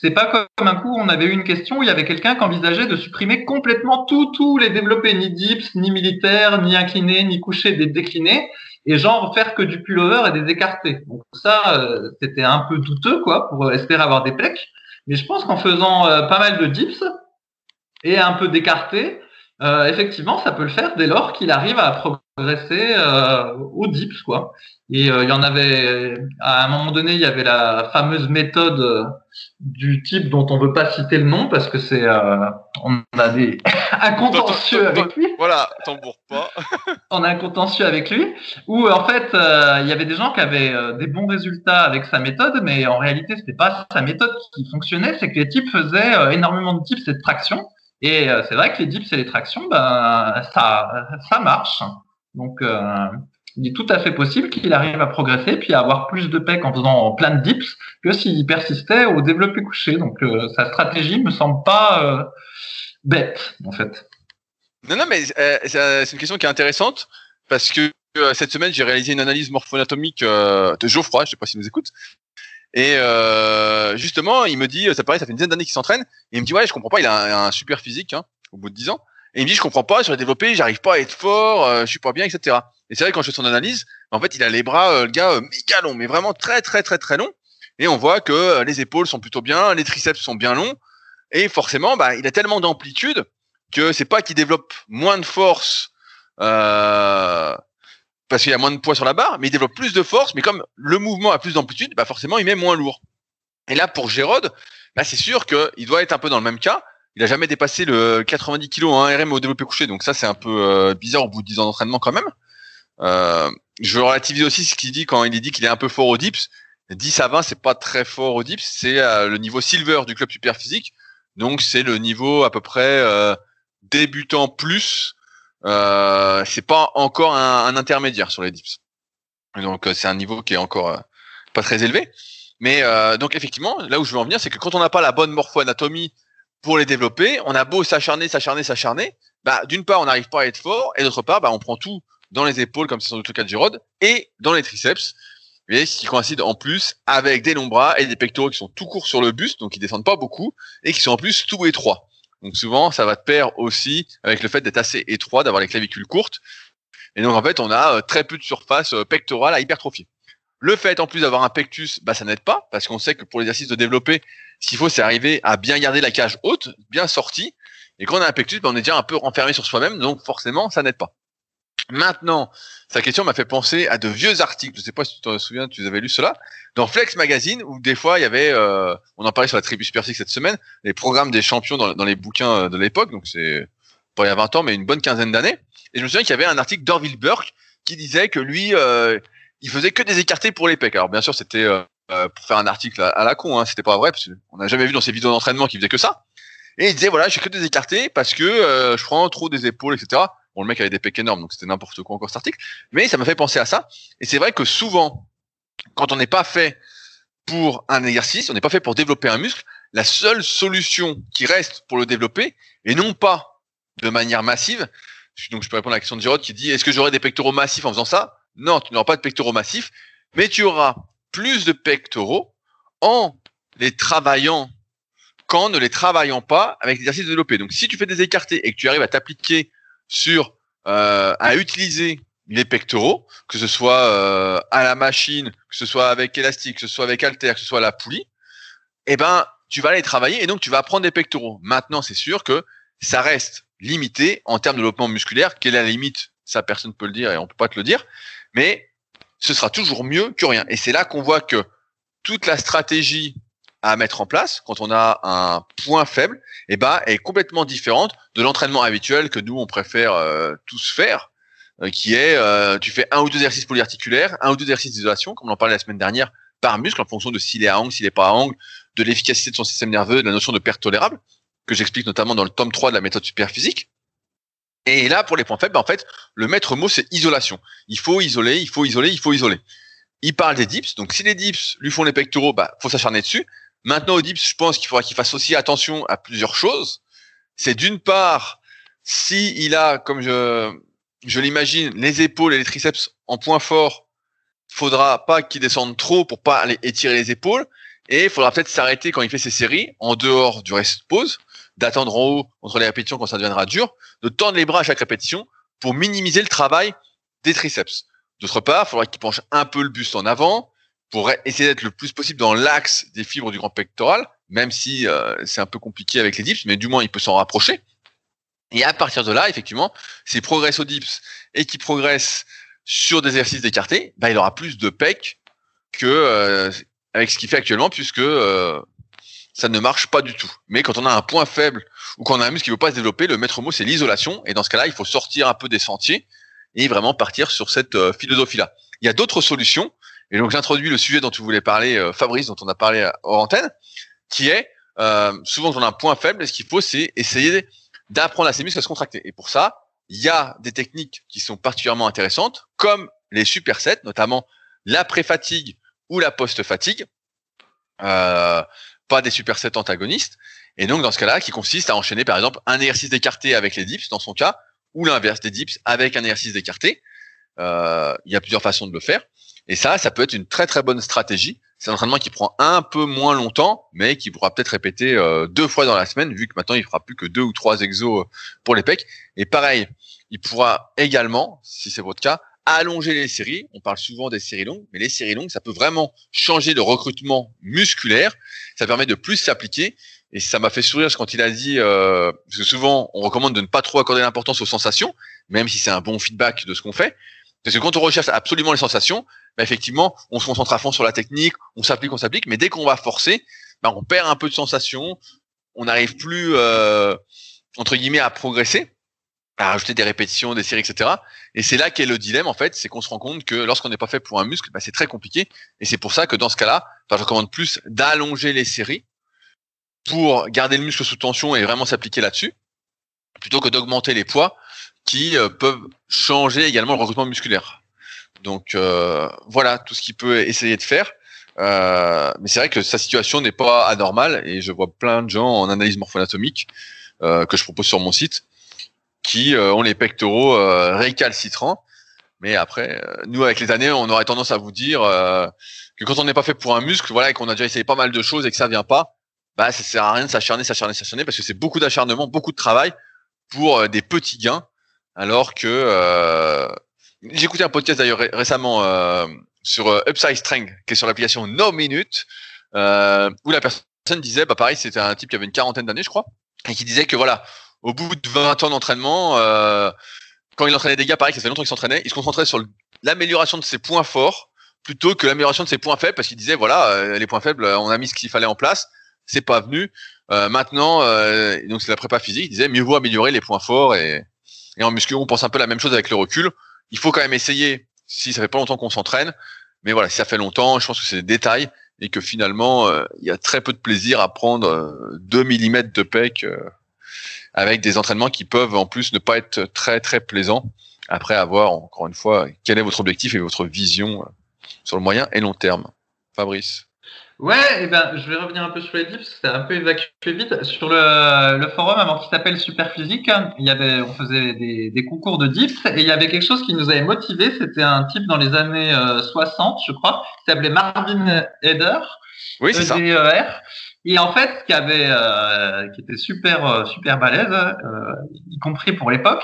C'est pas comme un coup, on avait eu une question où il y avait quelqu'un qui envisageait de supprimer complètement tous les développés, ni dips, ni militaires, ni inclinés, ni couchés, des déclinés, et genre faire que du pullover et des écartés. Donc ça, euh, c'était un peu douteux, quoi, pour espérer avoir des pecs. Mais je pense qu'en faisant euh, pas mal de dips et un peu d'écartés, euh, effectivement, ça peut le faire dès lors qu'il arrive à progresser euh, au dips, quoi. Et euh, il y en avait, à un moment donné, il y avait la fameuse méthode du type dont on veut pas citer le nom parce que c'est, on a des (laughs) un contentieux avec lui. Voilà, t'embourre pas. (laughs) on a un contentieux avec lui où en fait, il y avait des gens qui avaient des bons résultats avec sa méthode, mais en réalité, c'était pas sa méthode qui fonctionnait, c'est que les types faisaient énormément de types et de tractions. Et euh, c'est vrai que les dips et les tractions, ben, ça, ça marche. Donc, euh, il est tout à fait possible qu'il arrive à progresser puis à avoir plus de pecs en faisant plein de dips que s'il persistait au développé couché. Donc, euh, sa stratégie me semble pas bête, en fait. Non, non, mais c'est une question qui est intéressante parce que cette semaine, j'ai réalisé une analyse morpho-anatomique de Geoffroy, je sais pas s'il nous écoute, Et euh, justement, il me dit, ça paraît, ça fait une dizaine d'années qu'il s'entraîne. Il me dit, ouais, je comprends pas, il a un, super physique hein, au bout de 10 ans. Et il me dit, je comprends pas, sur les développés, j'arrive pas à être fort, euh, je suis pas bien, etc. Et c'est vrai, quand je fais son analyse, en fait, il a les bras, euh, le gars, euh, méga mais vraiment très, très, très, très longs. Et on voit que les épaules sont plutôt bien, les triceps sont bien longs. Et forcément, bah, il a tellement d'amplitude que c'est pas qu'il développe moins de force euh, parce qu'il a moins de poids sur la barre, mais il développe plus de force. Mais comme le mouvement a plus d'amplitude, bah forcément, il met moins lourd. Et là, pour Gérode, bah, c'est sûr qu'il doit être un peu dans le même cas. Il a jamais dépassé le 90 kg en RM au développé couché, donc ça c'est un peu euh, bizarre au bout de 10 ans d'entraînement quand même. Euh, je veux relativiser aussi ce qu'il dit quand il dit qu'il est un peu fort au dips. 10 à 20, c'est pas très fort au dips, c'est euh, le niveau silver du club super physique. Donc c'est le niveau à peu près euh, débutant plus. Euh, c'est pas encore un, un, intermédiaire sur les dips. Donc c'est un niveau qui est encore pas très élevé. Mais donc effectivement, là où je veux en venir, c'est que quand on n'a pas la bonne morpho-anatomie pour les développer, on a beau s'acharner, s'acharner, s'acharner, bah d'une part on n'arrive pas à être fort, et d'autre part bah on prend tout dans les épaules comme c'est sans doute le cas de Girod, et dans les triceps, ce qui coïncide en plus avec des longs bras et des pectoraux qui sont tout courts sur le buste, donc qui descendent pas beaucoup, et qui sont en plus tout étroits. Donc souvent, ça va te pair aussi avec le fait d'être assez étroit, d'avoir les clavicules courtes. Et donc en fait, on a euh, très peu de surface euh, pectorale à hypertrophier. Le fait en plus d'avoir un pectus, bah ça n'aide pas, parce qu'on sait que pour l'exercice de développer, ce qu'il faut, c'est arriver à bien garder la cage haute, bien sortie. Et quand on a un pectus, bah, on est déjà un peu renfermé sur soi-même, donc forcément, ça n'aide pas. Maintenant, sa question m'a fait penser à de vieux articles. Je ne sais pas si tu te souviens, tu avais lu cela dans Flex Magazine, où des fois il y avait, euh, on en parlait sur la tribu Superphysique cette semaine, les programmes des champions dans, dans les bouquins euh, de l'époque. Donc c'est pas il y a 20 ans, mais une bonne quinzaine d'années. Et je me souviens qu'il y avait un article d'Orville Burke qui disait que lui, euh, il faisait que des écartés pour les pecs. Alors bien sûr, c'était euh, pour faire un article à, la con, hein, c'était pas vrai, parce qu'on n'a jamais vu dans ses vidéos d'entraînement qu'il faisait que ça. Et il disait voilà, je fais que des écartés parce que je prends trop des épaules, etc. Bon, le mec avait des pecs énormes, donc c'était n'importe quoi encore cet article. Mais ça m'a fait penser à ça. Et c'est vrai que souvent, quand on n'est pas fait pour un exercice, on n'est pas fait pour développer un muscle, la seule solution qui reste pour le développer, et non pas de manière massive, donc je peux répondre à la question de Girod qui dit est-ce que j'aurai des pectoraux massifs en faisant ça? Non, tu n'auras pas de pectoraux massifs, mais tu auras plus de pectoraux en les travaillant qu'en ne les travaillant pas avec l'exercice de développer. Donc si tu fais des écartés et que tu arrives à t'appliquer sur euh, à utiliser les pectoraux, que ce soit euh, à la machine, que ce soit avec élastique, que ce soit avec halter, que ce soit à la poulie, eh ben tu vas aller travailler et donc tu vas apprendre des pectoraux. Maintenant, c'est sûr que ça reste limité en termes de développement musculaire. Quelle est la limite Ça, personne ne peut le dire et on peut pas te le dire. Mais ce sera toujours mieux que rien. Et c'est là qu'on voit que toute la stratégie à mettre en place quand on a un point faible, eh ben, est complètement différente de l'entraînement habituel que nous on préfère euh, tous faire, euh, qui est euh, tu fais un ou deux exercices polyarticulaires, un ou deux exercices d'isolation, comme on en parlait la semaine dernière, par muscle en fonction de s'il est à angle, s'il est pas à angle, de l'efficacité de son système nerveux, de la notion de perte tolérable, que j'explique notamment dans le tome 3 de la méthode superphysique. Et là, pour les points faibles, ben, en fait, le maître mot, c'est isolation. Il faut isoler, il faut isoler, il faut isoler. Il parle des dips, donc si les dips lui font les pectoraux, bah, faut s'acharner dessus. Maintenant, au dips, je pense qu'il faudra qu'il fasse aussi attention à plusieurs choses. C'est d'une part, si il a, comme je, je l'imagine, les épaules et les triceps en point fort, faudra pas qu'il descende trop pour pas aller étirer les épaules. Et il faudra peut-être s'arrêter quand il fait ses séries, en dehors du reste pause, d'attendre en haut entre les répétitions quand ça deviendra dur, de tendre les bras à chaque répétition pour minimiser le travail des triceps. D'autre part, il faudra qu'il penche un peu le buste en avant, pour essayer d'être le plus possible dans l'axe des fibres du grand pectoral, même si euh, c'est un peu compliqué avec les dips, mais du moins il peut s'en rapprocher. Et à partir de là, effectivement, s'il progresse au dips et qu'il progresse sur des exercices d'écarté, bah, il aura plus de pec que euh, avec ce qu'il fait actuellement, puisque euh, ça ne marche pas du tout. Mais quand on a un point faible ou quand on a un muscle qui ne veut pas se développer, le maître mot c'est l'isolation. Et dans ce cas-là, il faut sortir un peu des sentiers et vraiment partir sur cette philosophie-là. Il y a d'autres solutions et donc j'introduis le sujet dont tu voulais parler, euh, Fabrice, dont on a parlé euh, hors antenne, qui est euh, souvent quand on a un point faible, ce qu'il faut, c'est essayer d'apprendre à ses muscles à se contracter. Et pour ça, il y a des techniques qui sont particulièrement intéressantes, comme les supersets, notamment la pré-fatigue ou la post-fatigue, euh, pas des supersets antagonistes. Et donc dans ce cas-là, qui consiste à enchaîner par exemple un exercice d'écarté avec les dips, dans son cas, ou l'inverse des dips avec un exercice d'écarté. Euh, il y a plusieurs façons de le faire. Et ça, ça peut être une très très bonne stratégie. c'est un entraînement qui prend un peu moins longtemps, mais qui pourra peut-être répéter euh, deux fois dans la semaine, vu que maintenant il fera plus que deux ou trois exos pour les pecs. Et pareil, il pourra également, si c'est votre cas, allonger les séries. On parle souvent des séries longues, mais les séries longues, ça peut vraiment changer le recrutement musculaire. Ça permet de plus s'appliquer. Et ça m'a fait sourire quand il a dit, euh, parce que souvent on recommande de ne pas trop accorder l'importance aux sensations, même si c'est un bon feedback de ce qu'on fait. Parce que quand on recherche absolument les sensations, bah effectivement, on se concentre à fond sur la technique, on s'applique, on s'applique, mais dès qu'on va forcer, bah on perd un peu de sensations, on n'arrive plus euh, entre guillemets à progresser à rajouter des répétitions, des séries, etc. Et c'est là qu'est le dilemme en fait, c'est qu'on se rend compte que lorsqu'on n'est pas fait pour un muscle, bah, c'est très compliqué. Et c'est pour ça que dans ce cas-là, je recommande plus d'allonger les séries pour garder le muscle sous tension et vraiment s'appliquer là-dessus, plutôt que d'augmenter les poids qui euh, peuvent changer également le recrutement musculaire. Donc euh, voilà tout ce qu'il peut essayer de faire. Euh, mais c'est vrai que sa situation n'est pas anormale et je vois plein de gens en analyse morpho-anatomique que je propose sur mon site qui euh, ont les pectoraux euh, récalcitrants. Mais après, euh, nous, avec les années, on aurait tendance à vous dire que quand on n'est pas fait pour un muscle, voilà, et qu'on a déjà essayé pas mal de choses et que ça vient pas, bah, ça sert à rien de s'acharner, s'acharner, s'acharner, parce que c'est beaucoup d'acharnement, beaucoup de travail pour des petits gains, alors que j'ai écouté un podcast d'ailleurs récemment sur Upside Strength, qui est sur l'application No Minute, où la personne disait, bah pareil, c'était un type qui avait une quarantaine d'années, je crois, et qui disait que voilà, au bout de 20 ans d'entraînement, euh, quand il entraînait des gars, pareil, ça fait longtemps qu'il s'entraînait, il se concentrait sur l'amélioration de ses points forts plutôt que l'amélioration de ses points faibles parce qu'il disait voilà, euh, les points faibles, on a mis ce qu'il fallait en place, c'est pas venu. Euh, maintenant, euh, donc c'est la prépa physique, il disait mieux vaut améliorer les points forts et, et en muscu, on pense un peu la même chose avec le recul. Il faut quand même essayer si ça fait pas longtemps qu'on s'entraîne, mais voilà, si ça fait longtemps, je pense que c'est des détails et que finalement, il y a très peu de plaisir à prendre 2 mm de pec avec des entraînements qui peuvent en plus ne pas être très très plaisants. Après avoir encore une fois quel est votre objectif et votre vision euh, sur le moyen et long terme? Fabrice. Ouais, et eh ben, je vais revenir un peu sur les dips, c'était un peu évacué vite. Sur le, le forum, avant qu'il s'appelle Superphysique, il y avait, on faisait des, des, concours de dips et il y avait quelque chose qui nous avait motivé. C'était un type dans les années 60, euh, je crois, qui s'appelait Marvin Heder. Oui, c'est ça. Et en fait, qui avait, euh, qui était super, euh, super balèze, euh, y compris pour l'époque.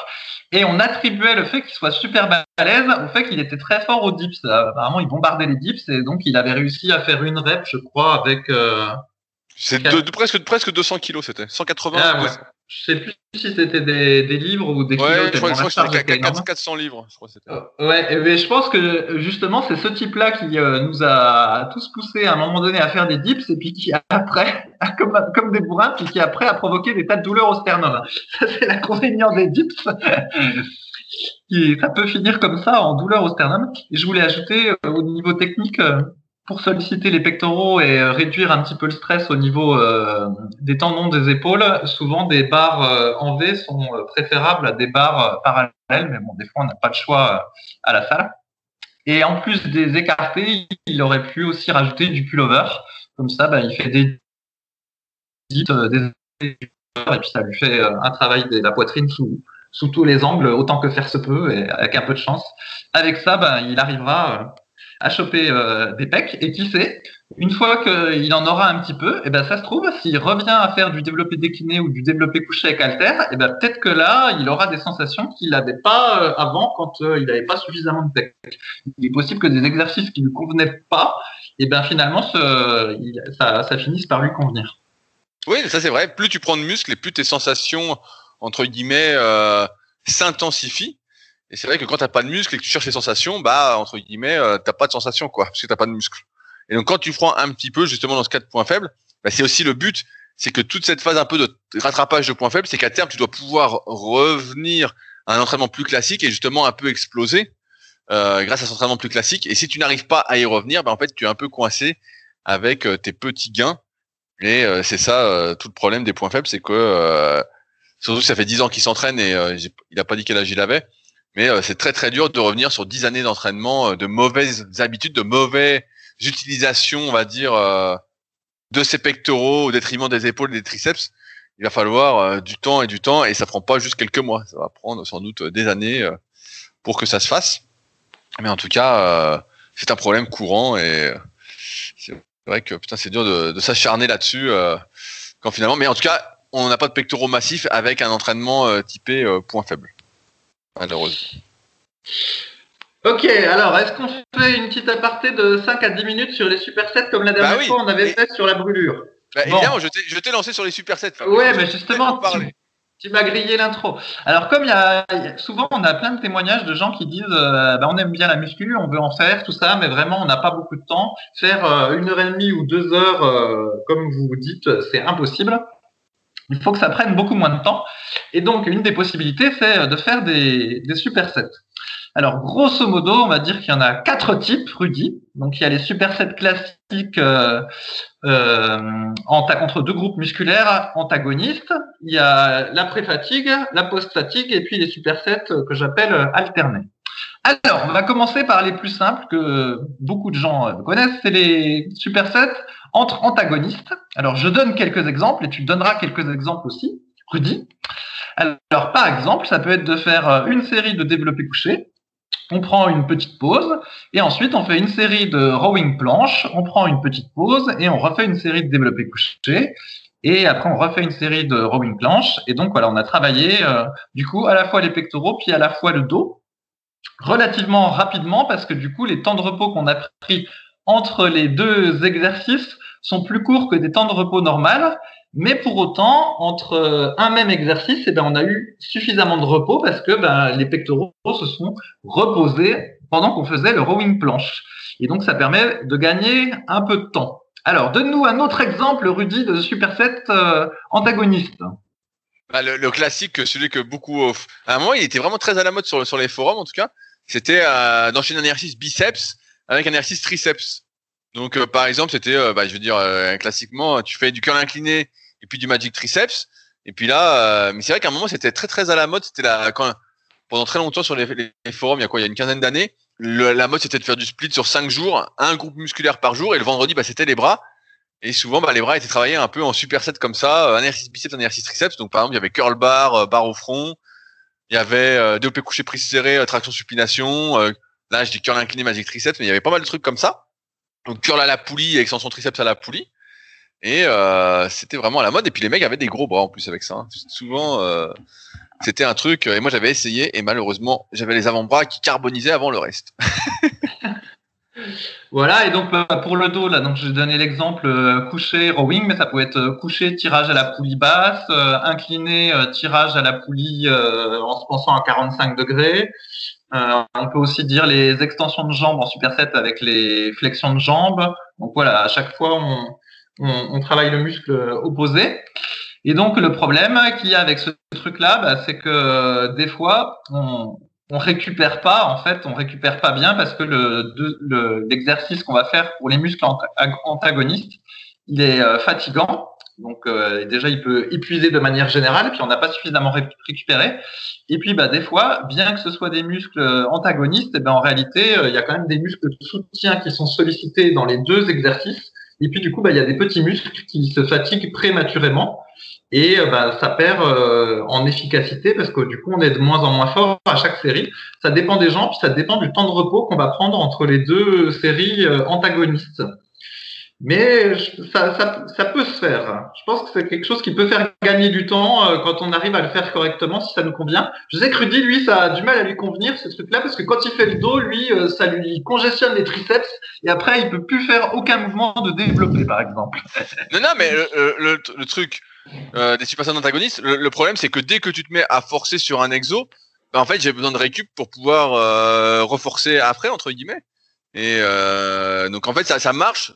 Et on attribuait le fait qu'il soit super balèze au fait qu'il était très fort aux dips. apparemment, il bombardait les dips et donc il avait réussi à faire une rep, je crois, avec. c'est de, presque, presque 200 kilos, c'était 180. Ah, ouais. Je sais plus si c'était des, des, livres ou des. Ouais, je crois, que c'était 400 livres. Je crois c'était. Euh, ouais, mais je pense que justement c'est ce type-là qui euh, nous a tous poussé à un moment donné à faire des dips et puis qui après, (laughs) comme, comme des bourrins, puis qui après a provoqué des tas de douleurs au sternum. Ça c'est l'inconvénient des dips. (laughs) ça peut finir comme ça en douleur au sternum. Et je voulais ajouter euh, au niveau technique pour solliciter les pectoraux et euh, réduire un petit peu le stress au niveau euh, des tendons des épaules, souvent des barres euh, en V sont préférables à des barres parallèles, mais bon, des fois on n'a pas de choix à la salle. Et en plus des écartés, il aurait pu aussi rajouter du pullover. Comme ça, bah, il fait des des et puis ça lui fait un travail de la poitrine sous, sous tous les angles, autant que faire se peut, et avec un peu de chance. Avec ça, bah, il arrivera à choper euh, des pecs. Et qui sait, une fois qu'il en aura un petit peu, et eh ben ça se trouve, s'il revient à faire du développé décliné ou du développé couché avec halter, et eh ben peut-être que là, il aura des sensations qu'il n'avait pas euh, avant quand euh, il n'avait pas suffisamment de pecs. Il est possible que des exercices qui ne convenaient pas, et eh ben finalement, ça, finisse par lui convenir. Oui, ça c'est vrai. Plus tu prends de muscles et plus tes sensations entre guillemets s'intensifient. Et c'est vrai que quand t'as pas de muscle et que tu cherches les sensations, bah entre guillemets, euh, t'as pas de sensations quoi, parce que t'as pas de muscle. Et donc quand tu prends un petit peu justement dans ce cas de points faibles, bah, c'est aussi le but, c'est que toute cette phase un peu de rattrapage de points faibles, c'est qu'à terme tu dois pouvoir revenir à un entraînement plus classique et justement un peu exploser euh, grâce à cet entraînement plus classique. Et si tu n'arrives pas à y revenir, bah, en fait tu es un peu coincé avec euh, tes petits gains. Et euh, c'est ça tout le problème des points faibles, c'est que surtout que ça fait 10 ans qu'il s'entraîne et il a pas dit quel âge il avait. Mais euh, c'est très très dur de revenir sur dix années d'entraînement, euh, de mauvaises habitudes, de mauvaises utilisations, on va dire, euh, de ses pectoraux au détriment des épaules et des triceps. Il va falloir du temps et du temps, et ça prend pas juste quelques mois. Ça va prendre sans doute des années pour que ça se fasse. Mais en tout cas, c'est un problème courant et c'est C'est vrai que putain, c'est dur de, de s'acharner là-dessus quand finalement. Mais en tout cas, on n'a pas de pectoraux massifs avec un entraînement typé point faible. Malheureusement. Ok, alors est-ce qu'on fait une petite aparté de 5 à 10 minutes sur les supersets comme la dernière bah fois on avait fait sur la brûlure bah, Évidemment, je t'ai lancé sur les supersets. Ouais, mais justement, tu, m'as grillé l'intro. Alors comme il y a souvent on a plein de témoignages de gens qui disent euh, bah, on aime bien la muscu, on veut en faire tout ça, mais vraiment on n'a pas beaucoup de temps. Faire euh, une heure et demie ou deux heures, euh, comme vous dites, c'est impossible. Il faut que ça prenne beaucoup moins de temps. Et donc une des possibilités, c'est de faire des, des supersets. Alors, grosso modo, on va dire qu'il y en a quatre types, Rudy. Donc, il y a les supersets classiques euh, euh, entre deux groupes musculaires antagonistes. Il y a la pré-fatigue, la post-fatigue et puis les supersets que j'appelle alternés. Alors, on va commencer par les plus simples que beaucoup de gens connaissent, c'est les supersets entre antagonistes. Alors, je donne quelques exemples et tu donneras quelques exemples aussi, Rudy. Alors, par exemple, ça peut être de faire une série de développés couchés. On prend une petite pause et ensuite on fait une série de rowing planche, on prend une petite pause et on refait une série de développé couché et après on refait une série de rowing planche et donc voilà on a travaillé euh, du coup à la fois les pectoraux puis à la fois le dos. Relativement rapidement parce que du coup les temps de repos qu'on a pris entre les deux exercices sont plus courts que des temps de repos normaux mais pour autant, entre euh, un même exercice, eh ben, on a eu suffisamment de repos parce que ben, les pectoraux se sont reposés pendant qu'on faisait le rowing planche. Et donc, ça permet de gagner un peu de temps. Alors, donne-nous un autre exemple, Rudy, de superset euh, antagoniste. Bah, le, classique, celui que beaucoup... À un moment, il était vraiment très à la mode sur, sur les forums, en tout cas. C'était euh, d'enchaîner un exercice biceps avec un exercice triceps. Donc, euh, par exemple, c'était, bah, je veux dire, classiquement, tu fais du curl incliné et puis du Magic Triceps. Et puis là, euh, mais c'est vrai qu'à un moment, c'était très très à la mode. C'était la quand pendant très longtemps sur les, forums, il y a quoi, il y a une quinzaine d'années, la mode c'était de faire du split sur cinq jours, un groupe musculaire par jour, et le vendredi, bah, c'était les bras. Et souvent, bah, les bras étaient travaillés un peu en superset comme ça, un exercice biceps, un exercice triceps. Donc par exemple, il y avait curl bar, euh, barre au front, il y avait euh, développé couché prise serré, euh, traction supination. là, je dis curl incliné, magic triceps, mais il y avait pas mal de trucs comme ça. Donc curl à la poulie, extension triceps à la poulie. Et euh, c'était vraiment à la mode. Et puis les mecs avaient des gros bras en plus avec ça. Hein. Souvent, euh, c'était un truc. Et moi, j'avais essayé. Et malheureusement, j'avais les avant-bras qui carbonisaient avant le reste. (laughs) voilà. Et donc euh, pour le dos, là, donc je donné l'exemple couché rowing, mais ça peut être couché tirage à la poulie basse, incliné tirage à la poulie en se pensant à 45 degrés. On peut aussi dire les extensions de jambes en superset avec les flexions de jambes. Donc voilà, à chaque fois, on, travaille le muscle opposé. Et donc le problème qu'il y a avec ce truc-là, bah, c'est que euh, des fois on, on récupère pas, en fait, on récupère pas bien parce que le, l'exercice qu'on va faire pour les muscles antagonistes, il est euh, fatigant. Donc euh, déjà, il peut épuiser de manière générale, puis on n'a pas suffisamment récupéré. Et puis bah, des fois, bien que ce soit des muscles antagonistes, et eh ben, en réalité, il y a quand même des muscles de soutien qui sont sollicités dans les deux exercices. Et puis du coup, bah, il y a des petits muscles qui se fatiguent prématurément et euh, bah, ça perd euh, en efficacité parce que du coup, on est de moins en moins fort à chaque série. Ça dépend des gens, puis ça dépend du temps de repos qu'on va prendre entre les deux séries euh, antagonistes. Mais ça, ça, peut se faire. Je pense que c'est quelque chose qui peut faire gagner du temps euh, quand on arrive à le faire correctement, si ça nous convient. Je sais que Rudy, lui, ça a du mal à lui convenir, ce truc-là, parce que quand il fait le dos, lui, euh, ça lui congestionne les triceps, et après, il peut plus faire aucun mouvement de développer, par exemple. (laughs) Non, non, mais le, truc euh, des super antagonistes, le, problème, c'est que dès que tu te mets à forcer sur un exo, bah, en fait, j'ai besoin de récup pour pouvoir reforcer après, entre guillemets. Et donc, en fait, ça marche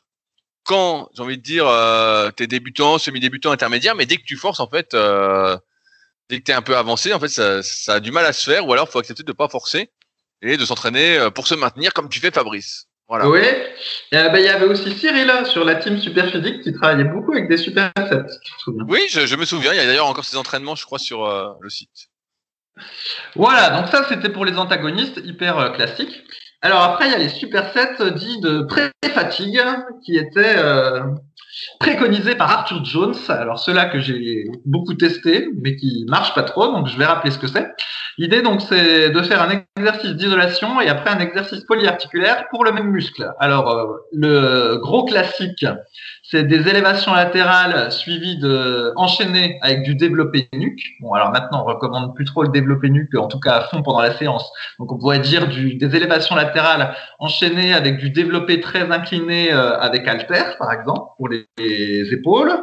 quand, j'ai envie de dire, euh, t'es débutant, semi-débutant, intermédiaire, mais dès que tu forces, en fait, euh, dès que t'es un peu avancé, en fait, ça, ça, a du mal à se faire, ou alors faut accepter de pas forcer et de s'entraîner euh, pour se maintenir, comme tu fais, Fabrice. Voilà. Oui. Euh, bah, il y avait aussi Cyril sur la team Superphysique qui travaillait beaucoup avec des super Oui, je, je, me souviens. Il y a d'ailleurs encore ces entraînements, je crois, sur euh, le site. Voilà, donc ça c'était pour les antagonistes hyper classiques. Alors après, il y a les supersets dits de pré-fatigue qui étaient euh, préconisés par Arthur Jones. Alors ceux-là que j'ai beaucoup testé, mais qui marchent pas trop, donc je vais rappeler ce que c'est. L'idée donc c'est de faire un exercice d'isolation et après un exercice polyarticulaire pour le même muscle. Alors euh, le gros classique, c'est des élévations latérales suivies de enchaînées avec du développé nuque. Bon, alors maintenant, on recommande plus trop le développé nuque, en tout cas à fond pendant la séance. Donc, on pourrait dire du, des élévations latérales enchaînées avec du développé très incliné euh, avec halter, par exemple, pour les, épaules.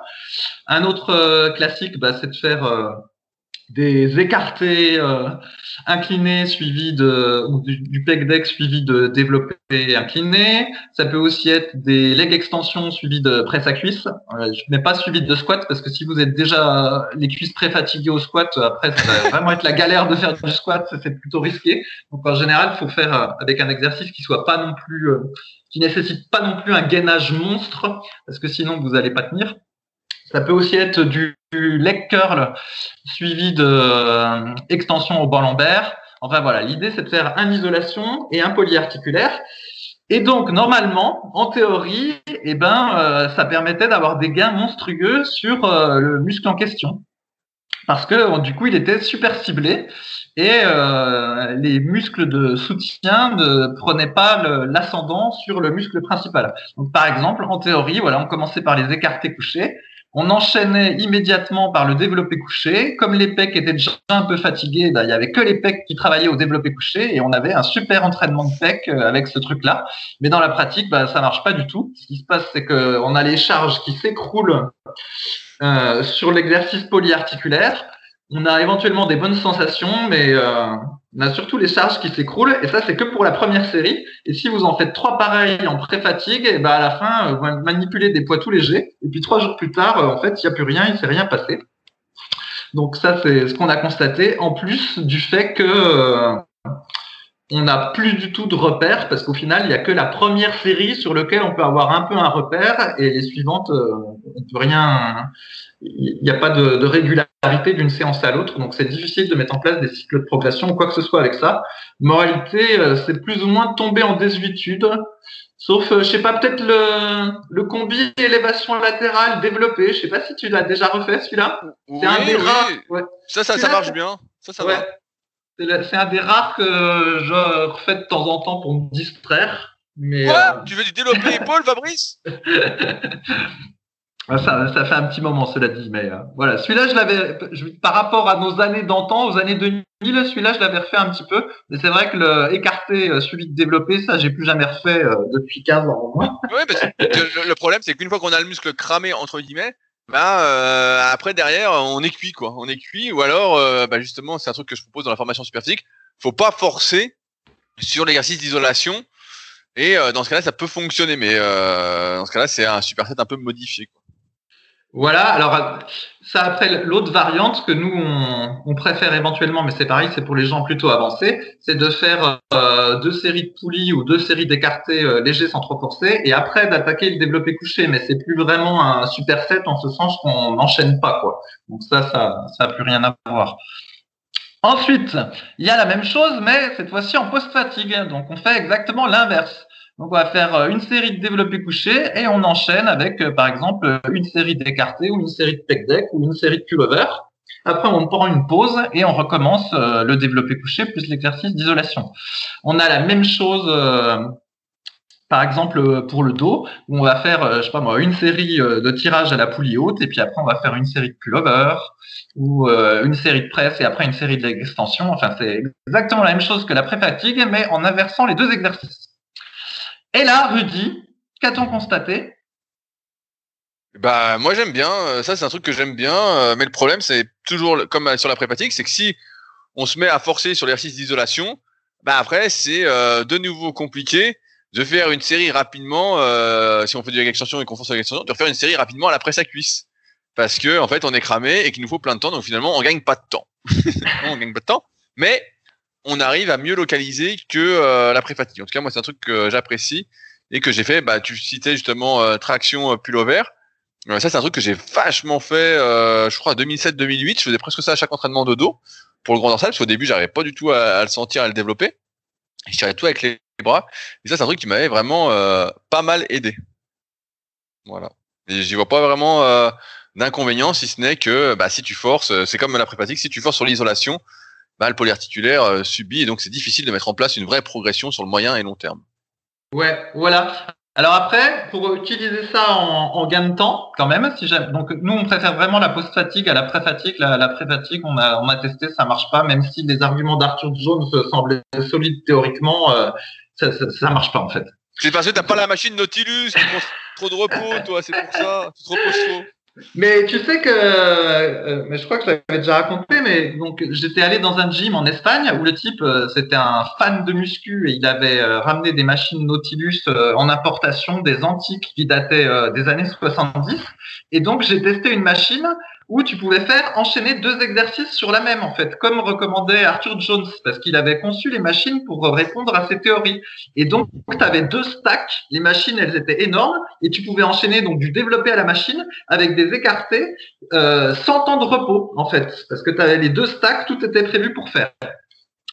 Un autre euh, classique, bah, c'est de faire euh, des écartés euh, inclinés suivis de du, du pec deck suivi de développé incliné. Ça peut aussi être des leg extensions suivis de presse à cuisse. Euh, je mets pas suivi de squat parce que si vous êtes déjà les cuisses très fatiguées au squat, après ça va vraiment être la galère de faire du squat, c'est plutôt risqué. Donc en général, il faut faire euh, avec un exercice qui soit pas non plus qui nécessite pas non plus un gainage monstre parce que sinon vous allez pas tenir. Ça peut aussi être du, leg curl suivi de euh, extension au banc lombaire. Enfin voilà, l'idée c'est de faire un isolation et un polyarticulaire. Et donc normalement, en théorie, eh ben, euh, ça permettait d'avoir des gains monstrueux sur euh, le muscle en question, parce que du coup, il était super ciblé et les muscles de soutien ne prenaient pas l'ascendant sur le muscle principal. Donc par exemple, en théorie, voilà, on commençait par les écartés couchés. On enchaînait immédiatement par le développé couché. Comme les pecs étaient déjà un peu fatigués, bah, il y avait que les pecs qui travaillaient au développé couché et on avait un super entraînement de pecs euh, avec ce truc-là. Mais dans la pratique, bah, ça marche pas du tout. Ce qui se passe, c'est qu'on a les charges qui s'écroulent euh, sur l'exercice polyarticulaire. On a éventuellement des bonnes sensations, mais euh, on a surtout les charges qui s'écroulent, et ça, c'est que pour la première série. Et si vous en faites trois pareils en pré-fatigue, et ben à la fin, euh, vous manipulez des poids tout légers, et puis trois jours plus tard, euh, en fait, il n'y a plus rien, il ne s'est rien passé. Donc ça, c'est ce qu'on a constaté, en plus du fait que euh, on n'a plus du tout de repères, parce qu'au final, il n'y a que la première série sur laquelle on peut avoir un peu un repère, et les suivantes, on peut rien il n'y a pas de, de régularité d'une séance à l'autre, donc c'est difficile de mettre en place des cycles de progression ou quoi que ce soit avec ça. Moralité, euh, c'est plus ou moins tomber en désuétude, sauf, euh, je sais pas, peut-être le, le combi élévation latérale développé. Je sais pas si tu l'as déjà refait celui-là. c'est un des rares. Ouais. Ça, ça, ça marche bien. Ça, ça va. C'est un des rares que je refais de temps en temps pour me distraire. Mais Quoi euh, Tu veux du développé épaule, Fabrice? (laughs) Ah, ça, ça, fait un petit moment, cela dit, mais euh, voilà. Celui-là, je l'avais, par rapport à nos années d'antan, aux années 2000, celui-là, je l'avais refait un petit peu. Mais c'est vrai que le écarté, euh, celui de développer, ça, j'ai plus jamais refait euh, depuis 15 ans au moins. Oui, parce que le, problème, c'est qu'une fois qu'on a le muscle cramé, entre guillemets, bah, après, derrière, on est cuit, quoi. On est cuit, ou alors, bah, justement, c'est un truc que je propose dans la formation superphysique. Faut pas forcer sur l'exercice d'isolation. Et dans ce cas-là, ça peut fonctionner, mais dans ce cas-là, c'est un superset un peu modifié. Quoi. Voilà, alors ça après l'autre variante que nous on, préfère éventuellement, mais c'est pareil, c'est pour les gens plutôt avancés, c'est de faire euh, deux séries de poulies ou deux séries d'écartés euh, légers sans trop forcer, et après d'attaquer le développé couché, mais c'est plus vraiment un superset en ce sens qu'on n'enchaîne pas quoi. Donc ça, ça, ça a plus rien à voir. Ensuite, il y a la même chose, mais cette fois-ci en post-fatigue. Donc on fait exactement l'inverse. Donc, on va faire euh, une série de développés couchés et on enchaîne avec, euh, par exemple, une série d'écartés ou une série de pec deck ou une série de pullover. Après, on prend une pause et on recommence euh, le développé couché plus l'exercice d'isolation. On a la même chose, par exemple, pour le dos, où on va faire, je sais pas moi, une série de tirages à la poulie haute et puis après, on va faire une série de pullover ou une série de presse et après une série d'extension. Enfin, c'est exactement la même chose que la pré-fatigue, mais en inversant les deux exercices. Et là, Rudy, qu'a-t-on constaté? Bah moi j'aime bien, euh, ça c'est un truc que j'aime bien, euh, mais le problème c'est toujours comme sur la prépatique, c'est que si on se met à forcer sur l'exercice d'isolation, bah après c'est euh, de nouveau compliqué de faire une série rapidement, si on fait du extension et qu'on force l'extension, de faire une série rapidement à la presse à cuisse. Parce que en fait on est cramé et qu'il nous faut plein de temps, donc finalement on gagne pas de temps. (laughs) on gagne pas de temps, mais on arrive à mieux localiser que euh, la pré-fatigue. En tout cas, moi, c'est un truc que j'apprécie et que j'ai fait. Bah, tu citais justement euh, traction euh, pullover. ça, c'est un truc que j'ai vachement fait, je crois, 2007-2008. Je faisais presque ça à chaque entraînement de dos pour le grand dorsal, parce qu'au début, j'arrivais pas du tout à, le sentir, à le développer. Je tirais tout avec les bras. Et ça, c'est un truc qui m'avait vraiment euh, pas mal aidé. Voilà. Et j'y vois pas vraiment euh, d'inconvénient, si ce n'est que bah, si tu forces, euh, c'est comme la prépatique, si tu forces sur l'isolation, bah, le polyarticulaire euh, subit et donc c'est difficile de mettre en place une vraie progression sur le moyen et long terme. Ouais, voilà. Alors après, pour utiliser ça en, en gain de temps, quand même, si j'aime, donc nous on préfère vraiment la post-fatigue à la pré-fatigue. La, la pré-fatigue, on a, on a testé, ça marche pas, même si les arguments d'Arthur Jones semblaient solides théoriquement, euh, ça, ça, ça marche pas en fait. C'est parce que t'as pas la machine Nautilus qui prend trop de repos, toi, c'est pour ça. Tu te reposes trop. Mais tu sais que, euh, mais je crois que je l'avais déjà raconté, mais donc j'étais allé dans un gym en Espagne où le type euh, c'était un fan de muscu et il avait euh, ramené des machines Nautilus euh, en importation, des antiques qui dataient euh, des années 70. Et donc j'ai testé une machine où tu pouvais faire enchaîner deux exercices sur la même en fait, comme recommandait Arthur Jones, parce qu'il avait conçu les machines pour répondre à ses théories. Et donc tu avais deux stacks, les machines elles étaient énormes et tu pouvais enchaîner donc du développé à la machine avec des écartés euh, sans temps de repos en fait, parce que tu avais les deux stacks, tout était prévu pour faire.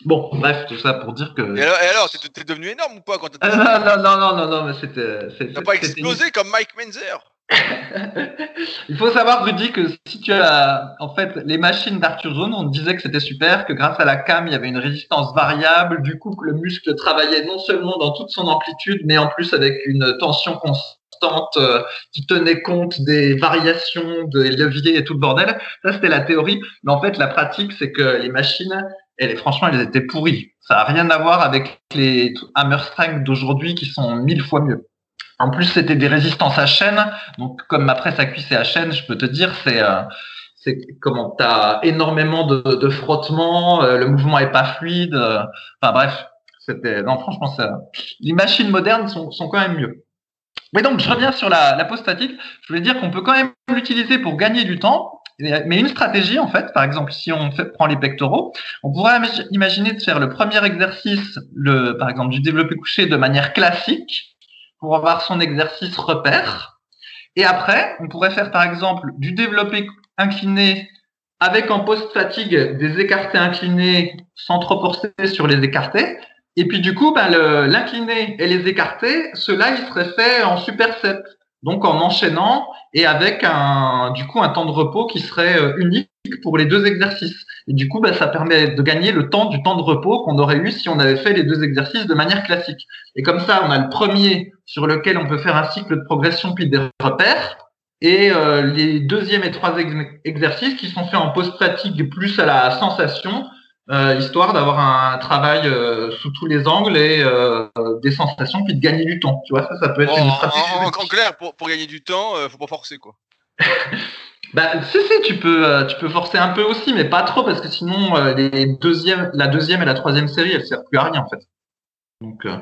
Bon, bref, tout ça pour dire que. Et alors, et alors t'es, devenu énorme ou pas quand t'as Ah, non, non, non, non, non, mais c'était. T'as pas explosé comme Mike Menzer (laughs) Il faut savoir, Rudy, que si tu as, en fait, les machines d'Arthur Zone, on disait que c'était super, que grâce à la cam, il y avait une résistance variable, du coup, que le muscle travaillait non seulement dans toute son amplitude, mais en plus avec une tension constante euh, qui tenait compte des variations des leviers et tout le bordel. Ça, c'était la théorie. Mais en fait, la pratique, c'est que les machines, elles, franchement, elles étaient pourries. Ça n'a rien à voir avec les hammer d'aujourd'hui qui sont mille fois mieux. En plus, c'était des résistances à chaîne. Donc, comme ma presse à cuisser à chaîne, je peux te dire, c'est euh, c'est comment t'as énormément de, de frottement, euh, le mouvement est pas fluide. euh, Enfin bref, c'était non franchement ça. Les machines modernes sont, sont quand même mieux. Mais donc, je reviens sur la, la post-fatigue. Je voulais dire qu'on peut quand même l'utiliser pour gagner du temps. Mais une stratégie, en fait, par exemple, si on prend les pectoraux, on pourrait imag- imaginer de faire le premier exercice, le, par exemple, du développé couché de manière classique, pour avoir son exercice repère. Et après, on pourrait faire par exemple du développé incliné avec en post-fatigue des écartés inclinés sans trop forcer sur les écartés. Et puis du coup, ben, l'incliné et les écartés, ceux-là, ils seraient faits en superset. Donc en enchaînant et avec un, du coup, un temps de repos qui serait euh, unique pour les deux exercices. Et du coup, ben, ça permet de gagner le temps du temps de repos qu'on aurait eu si on avait fait les deux exercices de manière classique. Et comme ça, on a le premier sur lequel on peut faire un cycle de progression puis des repères, et euh, les deuxième et troisième ex- exercices qui sont faits en post-fatigue plus à la sensation, euh, histoire d'avoir un travail euh, sous tous les angles et euh, des sensations puis de gagner du temps. Tu vois, ça, ça peut être une stratégie. en- en clair, pour, pour gagner du temps, euh, faut pas forcer quoi. (laughs) Bah, si, si, tu peux, euh, tu peux forcer un peu aussi, mais pas trop parce que sinon, euh, les deuxièmes, la deuxième et la troisième série, elles servent plus à rien en fait. Donc euh,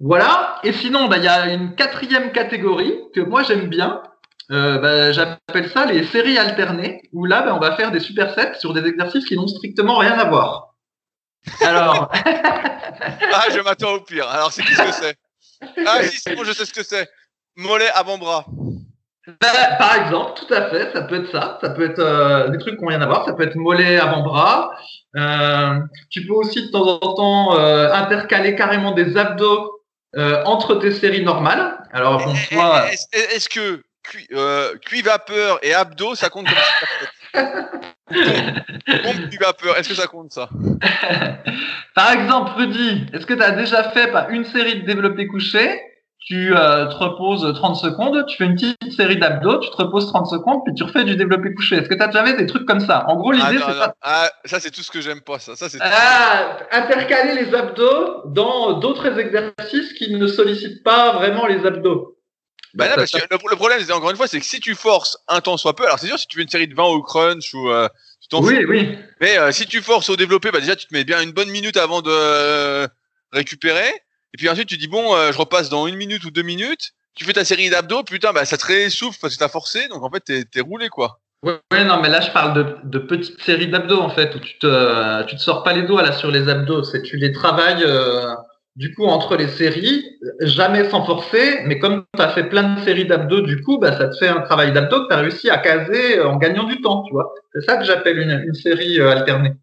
voilà. Et sinon, bah, il y a une quatrième catégorie que moi j'aime bien. Bah, J'appelle ça les séries alternées, où là, bah, on va faire des supersets sur des exercices qui n'ont strictement rien à voir. Alors, (laughs) Ah, je m'attends au pire. Alors, c'est qu'est-ce que c'est? Ah, si, c'est bon, je sais ce que c'est. Mollet avant-bras. Bah, par exemple, tout à fait, ça peut être ça. Ça peut être euh, des trucs qui n'ont rien à voir. Ça peut être mollet avant-bras. Euh, tu peux aussi de temps en temps euh, intercaler carrément des abdos euh, entre tes séries normales. Alors, bon, Eh, toi, eh, Est-ce que cuit, euh, cuit vapeur et abdos, ça compte comme Pompe (laughs) cuit vapeur, est-ce que ça compte ça? Par exemple, Rudy, est-ce que tu as déjà fait bah, une série de développé couché tu euh, te reposes 30 secondes, tu fais une petite série d'abdos, tu te reposes 30 secondes, puis tu refais du développé couché. Est-ce que tu as déjà fait des trucs comme ça? En gros, ah, l'idée, non, c'est pas Ah, ça, c'est tout ce que j'aime pas, ça. ça c'est Ah, intercaler les abdos dans d'autres exercices qui ne sollicitent pas vraiment les abdos. Bah non, Ça- parce que le, le problème, c'est encore une fois, c'est que si tu forces un temps soit peu, alors c'est sûr, si tu veux une série de 20 au crunch ou euh, tu t'en fous, Oui, oui. mais euh, si tu forces au développé, bah déjà, tu te mets bien une bonne minute avant de euh, récupérer. Et puis ensuite, tu dis, bon, euh, je repasse dans une minute ou deux minutes. Tu fais ta série d'abdos, putain, bah ça te réessouffle parce que t'as forcé, donc en fait, t'es t'es roulé, quoi. Oui, non, mais là, je parle de, de petites séries d'abdos, en fait, où tu te, tu te sors pas les doigts, là, sur les abdos. C'est, tu les travailles, euh, du coup, entre les séries, jamais sans forcer, mais comme tu as fait plein de séries d'abdos, du coup, bah, ça te fait un travail d'abdos que tu as réussi à caser euh, en gagnant du temps, tu vois. C'est ça que j'appelle une, une série alternée.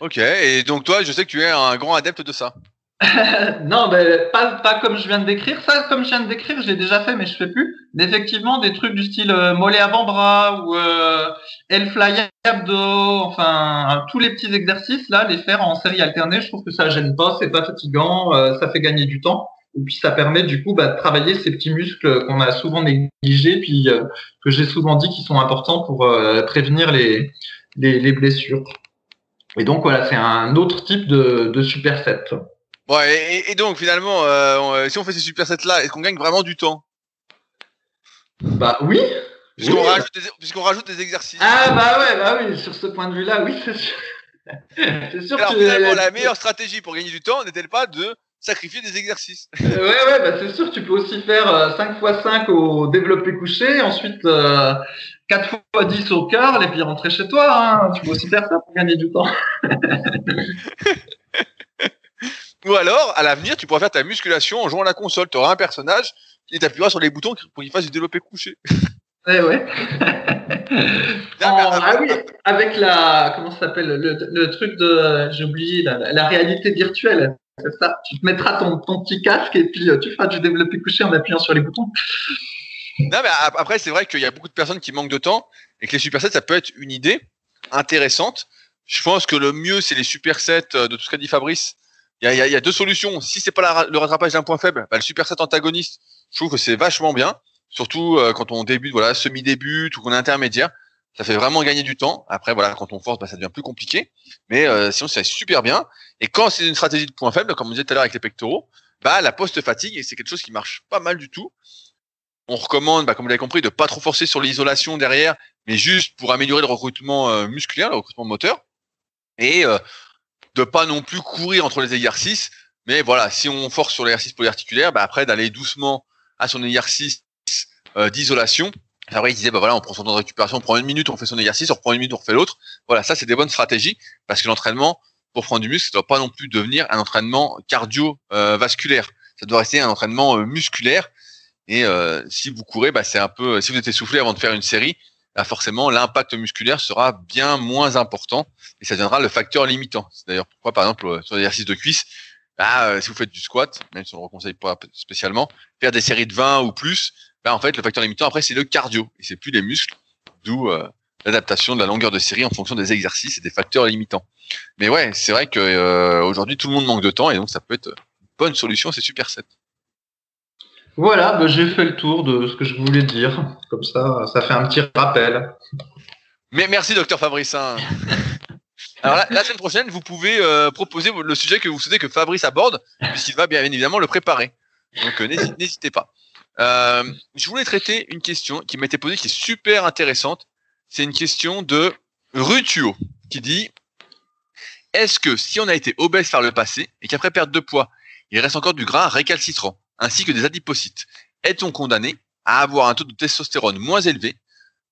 Ok, et donc toi, je sais que tu es un grand adepte de ça. (laughs) non, ben, pas, comme je viens de décrire. Ça, comme je viens de décrire, je l'ai déjà fait, mais je fais plus. Mais effectivement, des trucs du style euh, mollet avant-bras ou euh, el fly abdo, enfin, tous les petits exercices, là, les faire en série alternée, je trouve que ça gêne pas, c'est pas fatigant, euh, ça fait gagner du temps. Et puis ça permet du coup bah, de travailler ces petits muscles qu'on a souvent négligés, puis euh, que j'ai souvent dit qu'ils sont importants pour euh, prévenir les, blessures. Et donc voilà, c'est un autre type de, de superset. Ouais, et, et, donc finalement, euh, si on fait ces supersets là, est-ce qu'on gagne vraiment du temps? Bah oui. Puisqu'on oui. rajoute, des, rajoute des exercices. Ah bah ouais, bah oui, sur ce point de vue-là, oui, c'est sûr. (laughs) sûr Alors, que finalement, la meilleure stratégie pour gagner du temps n'est-elle pas de sacrifier des exercices? ouais, ouais, bah c'est sûr, tu peux aussi faire euh, 5 x 5 au développé couché, ensuite euh, 4 x 10 au curl et puis rentrer chez toi. Hein. Tu peux aussi faire ça pour gagner du temps. (laughs) Ou alors, à l'avenir, tu pourras faire ta musculation en jouant à la console. Tu auras un personnage et tu appuieras sur les boutons pour qu'il fasse du développé couché. (laughs) Ouais, ouais. en, ah oui, avec la, comment ça s'appelle, le, le, truc de, j'ai oublié, la, la réalité virtuelle. Ça. Tu te mettras ton, ton, petit casque et puis euh, tu feras du développé couché en appuyant sur les boutons. Non, mais après, c'est vrai qu'il y a beaucoup de personnes qui manquent de temps et que les supersets, ça peut être une idée intéressante. Je pense que le mieux, c'est les supersets euh, de tout ce qu'a dit Fabrice. Il y il y a deux solutions. Si c'est pas le rattrapage d'un point faible, bah, le superset antagoniste, je trouve que c'est vachement bien. Surtout euh, quand on débute, voilà, semi-début ou qu'on est intermédiaire. Ça fait vraiment gagner du temps. Après, voilà, quand on force, bah, ça devient plus compliqué. Mais euh, sinon, c'est super bien. Et quand c'est une stratégie de point faible, comme on disait tout à l'heure avec les pectoraux, bah, la post-fatigue, c'est quelque chose qui marche pas mal du tout. On recommande, bah, comme vous l'avez compris, de pas trop forcer sur l'isolation derrière, mais juste pour améliorer le recrutement euh, musculaire, le recrutement moteur. Et euh, de pas non plus courir entre les exercices. Mais voilà, si on force sur l'exercice polyarticulaire, bah, après d'aller doucement à son exercice euh, d'isolation. Après, il disait, bah voilà, on prend son temps de récupération, on prend une minute, on fait son exercice, on reprend une minute, on refait l'autre. Voilà, ça, c'est des bonnes stratégies parce que l'entraînement, pour prendre du muscle, doit pas non plus devenir un entraînement cardio-vasculaire. ça doit rester un entraînement euh, musculaire. Et euh, si vous courez, bah, c'est un peu, si vous êtes essoufflé avant de faire une série, bah, forcément, l'impact musculaire sera bien moins important et ça deviendra le facteur limitant. C'est d'ailleurs pourquoi, par exemple, sur l'exercice de cuisse, bah, si vous faites du squat, même si on ne le conseille pas spécialement, faire des séries de 20 ou plus, bah, en fait, le facteur limitant après, c'est le cardio et c'est plus les muscles, d'où euh, l'adaptation de la longueur de série en fonction des exercices et des facteurs limitants. Mais ouais, c'est vrai que euh, aujourd'hui tout le monde manque de temps et donc ça peut être une bonne solution, c'est super set. Voilà, bah, j'ai fait le tour de ce que je voulais dire. Comme ça, ça fait un petit rappel. Mais merci, docteur Fabrice. Hein. (laughs) Alors la, la, semaine prochaine, vous pouvez euh, proposer le sujet que vous souhaitez que Fabrice aborde, puisqu'il va bien évidemment le préparer. Donc euh, n'hésitez pas. Euh, je voulais traiter une question qui m'a été posée, qui est super intéressante. C'est une question de Rutuo qui dit Est-ce que si on a été obèse par le passé et qu'après perte de poids, il reste encore du gras récalcitrant? Ainsi que des adipocytes, est-on condamné à avoir un taux de testostérone moins élevé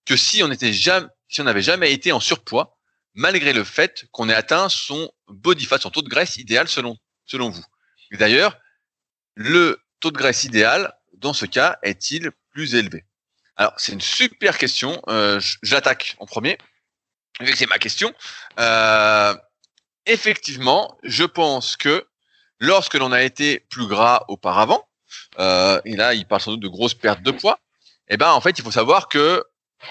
que si on était jamais, si on n'avait jamais été en surpoids, malgré le fait qu'on ait atteint son body fat, son taux de graisse idéal selon, selon vous? D'ailleurs, le taux de graisse idéal, dans ce cas, est-il plus élevé? Alors, c'est une super question. Euh, J'attaque en premier, vu que c'est ma question. Euh, effectivement, je pense que lorsque l'on a été plus gras auparavant, euh, et là, il parle sans doute de grosses pertes de poids, eh ben, en fait, il faut savoir que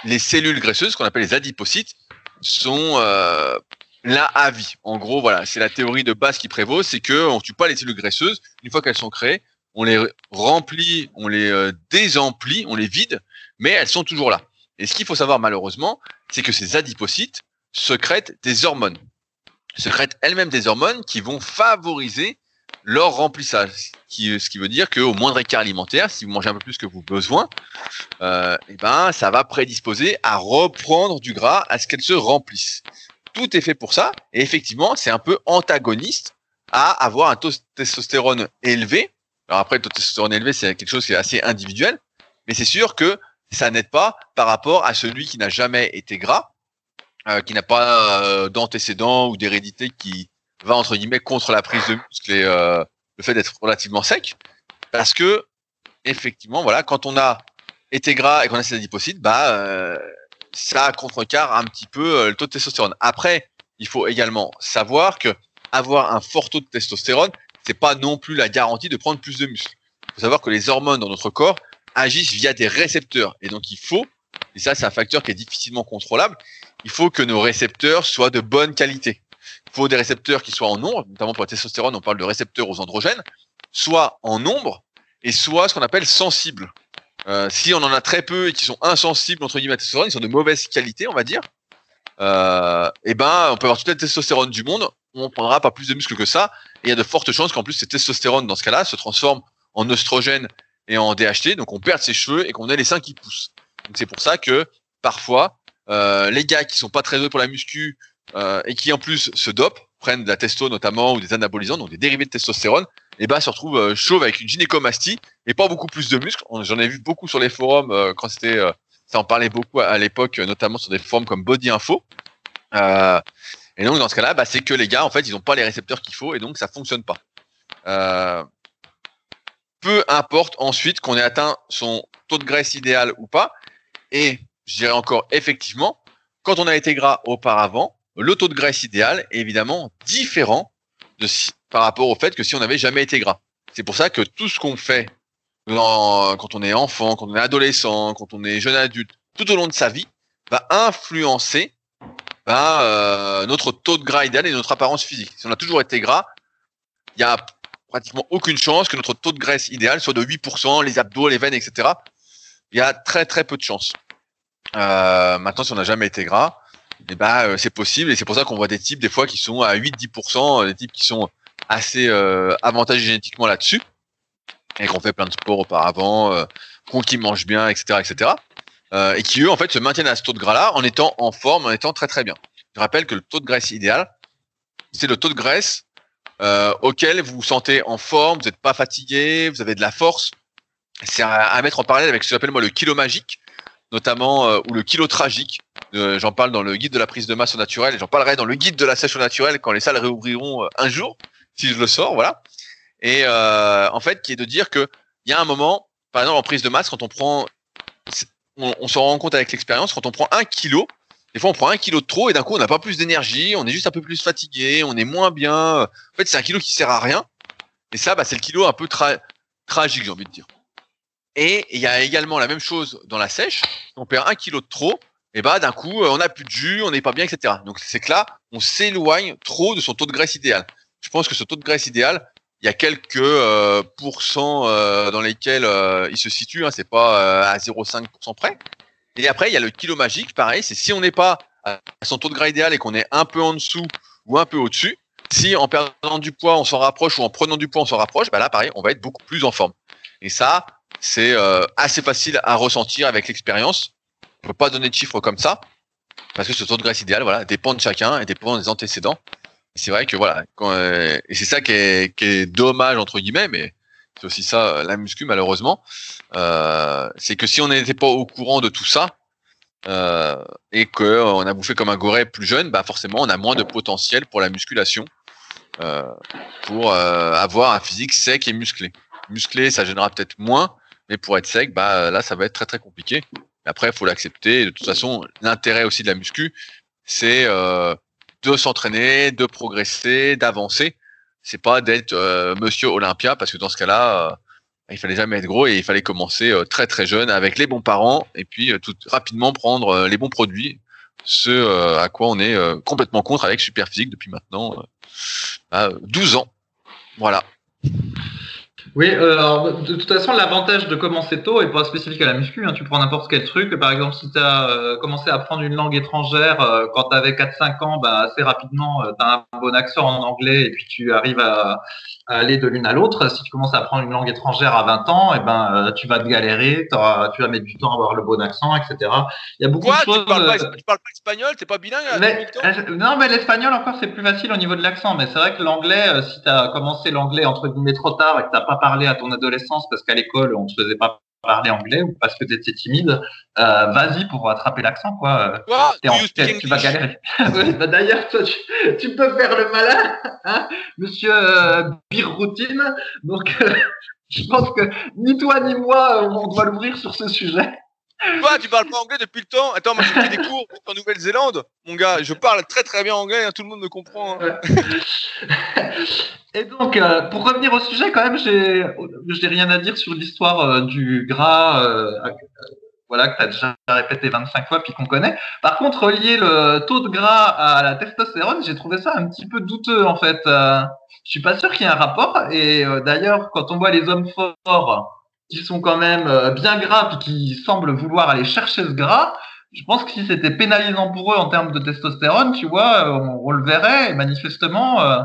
les cellules graisseuses, qu'on appelle les adipocytes, sont euh, là à vie. En gros, voilà, c'est la théorie de base qui prévaut, c'est que on tue pas les cellules graisseuses. Une fois qu'elles sont créées, on les remplit, on les euh, désemplit, on les vide, mais elles sont toujours là. Et ce qu'il faut savoir malheureusement, c'est que ces adipocytes secrètent des hormones, secrètent elles-mêmes des hormones qui vont favoriser leur remplissage. Ce qui veut dire qu'au moindre écart alimentaire, si vous mangez un peu plus que vous besoin, euh, et ben ça va prédisposer à reprendre du gras, à ce qu'elles se remplissent. Tout est fait pour ça, et effectivement, c'est un peu antagoniste à avoir un taux de testostérone élevé. Alors après, le taux de testostérone élevé, c'est quelque chose qui est assez individuel, mais c'est sûr que ça n'aide pas par rapport à celui qui n'a jamais été gras, euh, qui n'a pas euh, d'antécédents ou d'hérédité qui va entre guillemets contre la prise de muscle et euh, le fait d'être relativement sec, parce que effectivement, voilà, quand on a été gras et qu'on a ces adipocytes, bah euh, ça contrecarre un petit peu euh, le taux de testostérone. Après, il faut également savoir que avoir un fort taux de testostérone, c'est pas non plus la garantie de prendre plus de muscles. Il faut savoir que les hormones dans notre corps agissent via des récepteurs. Et donc, il faut, et ça, c'est un facteur qui est difficilement contrôlable, il faut que nos récepteurs soient de bonne qualité. Faut des récepteurs qui soient en nombre, notamment pour la testostérone, on parle de récepteurs aux androgènes, soit en nombre et soit ce qu'on appelle sensibles. Euh, si on en a très peu et qui sont insensibles entre guillemets à la testostérone, ils sont de mauvaise qualité, on va dire. Euh, et ben, on peut avoir toute la testostérone du monde, on prendra pas plus de muscles que ça. Et il y a de fortes chances qu'en plus, cette testostérone, dans ce cas-là, se transforme en oestrogène et en DHT, donc on perd ses cheveux et qu'on ait les seins qui poussent. C'est pour ça que parfois, euh, les gars qui sont pas très heureux pour la muscu euh, et qui en plus se dopent, prennent de la testo notamment ou des anabolisants, donc des dérivés de testostérone, et ben se retrouvent euh, chauves avec une gynécomastie et pas beaucoup plus de muscles. J'en ai vu beaucoup sur les forums euh, quand c'était, euh, ça en parlait beaucoup à, l'époque, notamment sur des forums comme Body Info. et donc dans ce cas-là, bah, c'est que les gars en fait ils n'ont pas les récepteurs qu'il faut et donc ça fonctionne pas. peu importe ensuite qu'on ait atteint son taux de graisse idéal ou pas. Et je dirais encore effectivement, quand on a été gras auparavant, le taux de graisse idéal est évidemment différent de par rapport au fait que si on n'avait jamais été gras. C'est pour ça que tout ce qu'on fait quand on est enfant, quand on est adolescent, quand on est jeune adulte, tout au long de sa vie, va influencer ben, euh, notre taux de gras idéal et notre apparence physique. Si on a toujours été gras, il y a pratiquement aucune chance que notre taux de graisse idéal soit de 8%, les abdos, les veines, etc. Il y a très très peu de chances. Euh, maintenant, si on n'a jamais été gras, eh ben, euh, c'est possible et c'est pour ça qu'on voit des types des fois qui sont à 8-10%, des types qui sont assez euh, avantagés génétiquement là-dessus et qu'on fait plein de sports auparavant, euh, qui mangent bien, etc., etc. Euh, et qui eux en fait se maintiennent à ce taux de gras-là en étant en forme, en étant très très bien. Je rappelle que le taux de graisse idéal, c'est le taux de graisse euh, auquel vous vous sentez en forme, vous n'êtes pas fatigué, vous avez de la force. C'est à, à, mettre en parallèle avec ce que j'appelle moi le kilo magique, notamment euh, ou le kilo tragique. Euh, j'en parle dans le guide de la prise de masse au naturel et j'en parlerai dans le guide de la sèche au naturel quand les salles réouvriront euh, un jour, si je le sors, voilà. Et euh, en fait, qui est de dire que il y a un moment, par exemple en prise de masse, quand on prend, on, on se rend compte avec l'expérience, quand on prend un kilo, des fois on prend un kilo de trop et d'un coup on n'a pas plus d'énergie, on est juste un peu plus fatigué, on est moins bien. En fait, c'est un kilo qui sert à rien. Et ça, bah, c'est le kilo un peu tra tragique, j'ai envie de dire. Et il y a également la même chose dans la sèche. On perd un kilo de trop, et bah d'un coup, on n'a plus de jus, on n'est pas bien, etc. Donc c'est que là, on s'éloigne trop de son taux de graisse idéal. Je pense que ce taux de graisse idéal, il y a quelques euh, pourcents euh, dans lesquels euh, il se situe. Hein, c'est pas euh, à 0,5% près. Et après, il y a le kilo magique. Pareil, c'est si on n'est pas à son taux de gras idéal et qu'on est un peu en dessous ou un peu au-dessus. Si en perdant du poids, on s'en rapproche ou en prenant du poids, on s'en rapproche, bah là, pareil, on va être beaucoup plus en forme. Et ça, c'est euh, assez facile à ressentir avec l'expérience. On peut pas donner de chiffres comme ça parce que ce taux de graisse idéal, voilà, dépend de chacun et dépend des antécédents. C'est vrai que voilà, euh, et c'est ça qui est, qui est, dommage entre guillemets, mais c'est aussi ça la muscu malheureusement. Euh, c'est que si on n'était pas au courant de tout ça euh, et que on a bouffé comme un goret plus jeune, bah forcément on a moins de potentiel pour la musculation, euh, pour avoir un physique sec et musclé. Musclé, ça gênera peut-être moins, mais pour être sec, bah là, ça va être très très compliqué. Après, il faut l'accepter. De toute façon, l'intérêt aussi de la muscu, c'est euh, de s'entraîner, de progresser, d'avancer. C'est pas d'être euh, Monsieur Olympia, parce que dans ce cas-là, euh, il fallait jamais être gros et il fallait commencer euh, très très jeune avec les bons parents et puis euh, tout rapidement prendre euh, les bons produits. Ce à quoi on est complètement contre avec Superphysique depuis maintenant 12 ans. Voilà. Oui, euh, alors, de toute façon, l'avantage de commencer tôt est pas spécifique à la muscu. Hein. Tu prends n'importe quel truc. Par exemple, si tu as euh, commencé à apprendre une langue étrangère euh, quand tu avais 4-5 ans, bah, assez rapidement, tu as un bon accent en anglais et puis tu arrives à, à aller de l'une à l'autre. Si tu commences à apprendre une langue étrangère à 20 ans, et eh ben, tu vas te galérer, tu vas mettre du temps à avoir le bon accent, etc. Il y a beaucoup Quoi, de choses. Tu parles, pas, tu parles pas espagnol? T'es pas bilingue mais, Non, mais l'espagnol, encore, c'est plus facile au niveau de l'accent. Mais c'est vrai que l'anglais, si tu as commencé l'anglais entre guillemets trop tard et que tu pas parler à ton adolescence parce qu'à l'école, on te faisait pas parler anglais ou parce que tu étais timide, euh, vas-y pour attraper l'accent, quoi. Ah, en, tu vas galérer. (laughs) bah, D'ailleurs, toi, tu, tu, peux faire le malin, hein, monsieur euh, Donc, euh, (laughs) je pense que ni toi ni moi, on doit l'ouvrir sur ce sujet. Toi, tu parles pas anglais depuis le temps. Attends, moi j'ai fait des cours en Nouvelle-Zélande. Mon gars, je parle très très bien anglais, hein, tout le monde me comprend. hein. (laughs) Et donc, euh, pour revenir au sujet, quand même, j'ai, j'ai rien à dire sur l'histoire euh, du gras, euh, voilà, que tu as déjà répété 25 fois puis qu'on connaît. Par contre, relier le taux de gras à la testostérone, j'ai trouvé ça un petit peu douteux, en fait. Je suis pas sûr qu'il y ait un rapport. Et d'ailleurs, quand on voit les hommes forts qui sont quand même euh, bien gras puis qui semblent vouloir aller chercher ce gras, je pense que si c'était pénalisant pour eux en termes de testostérone, tu vois, on, on le verrait. Et manifestement, euh,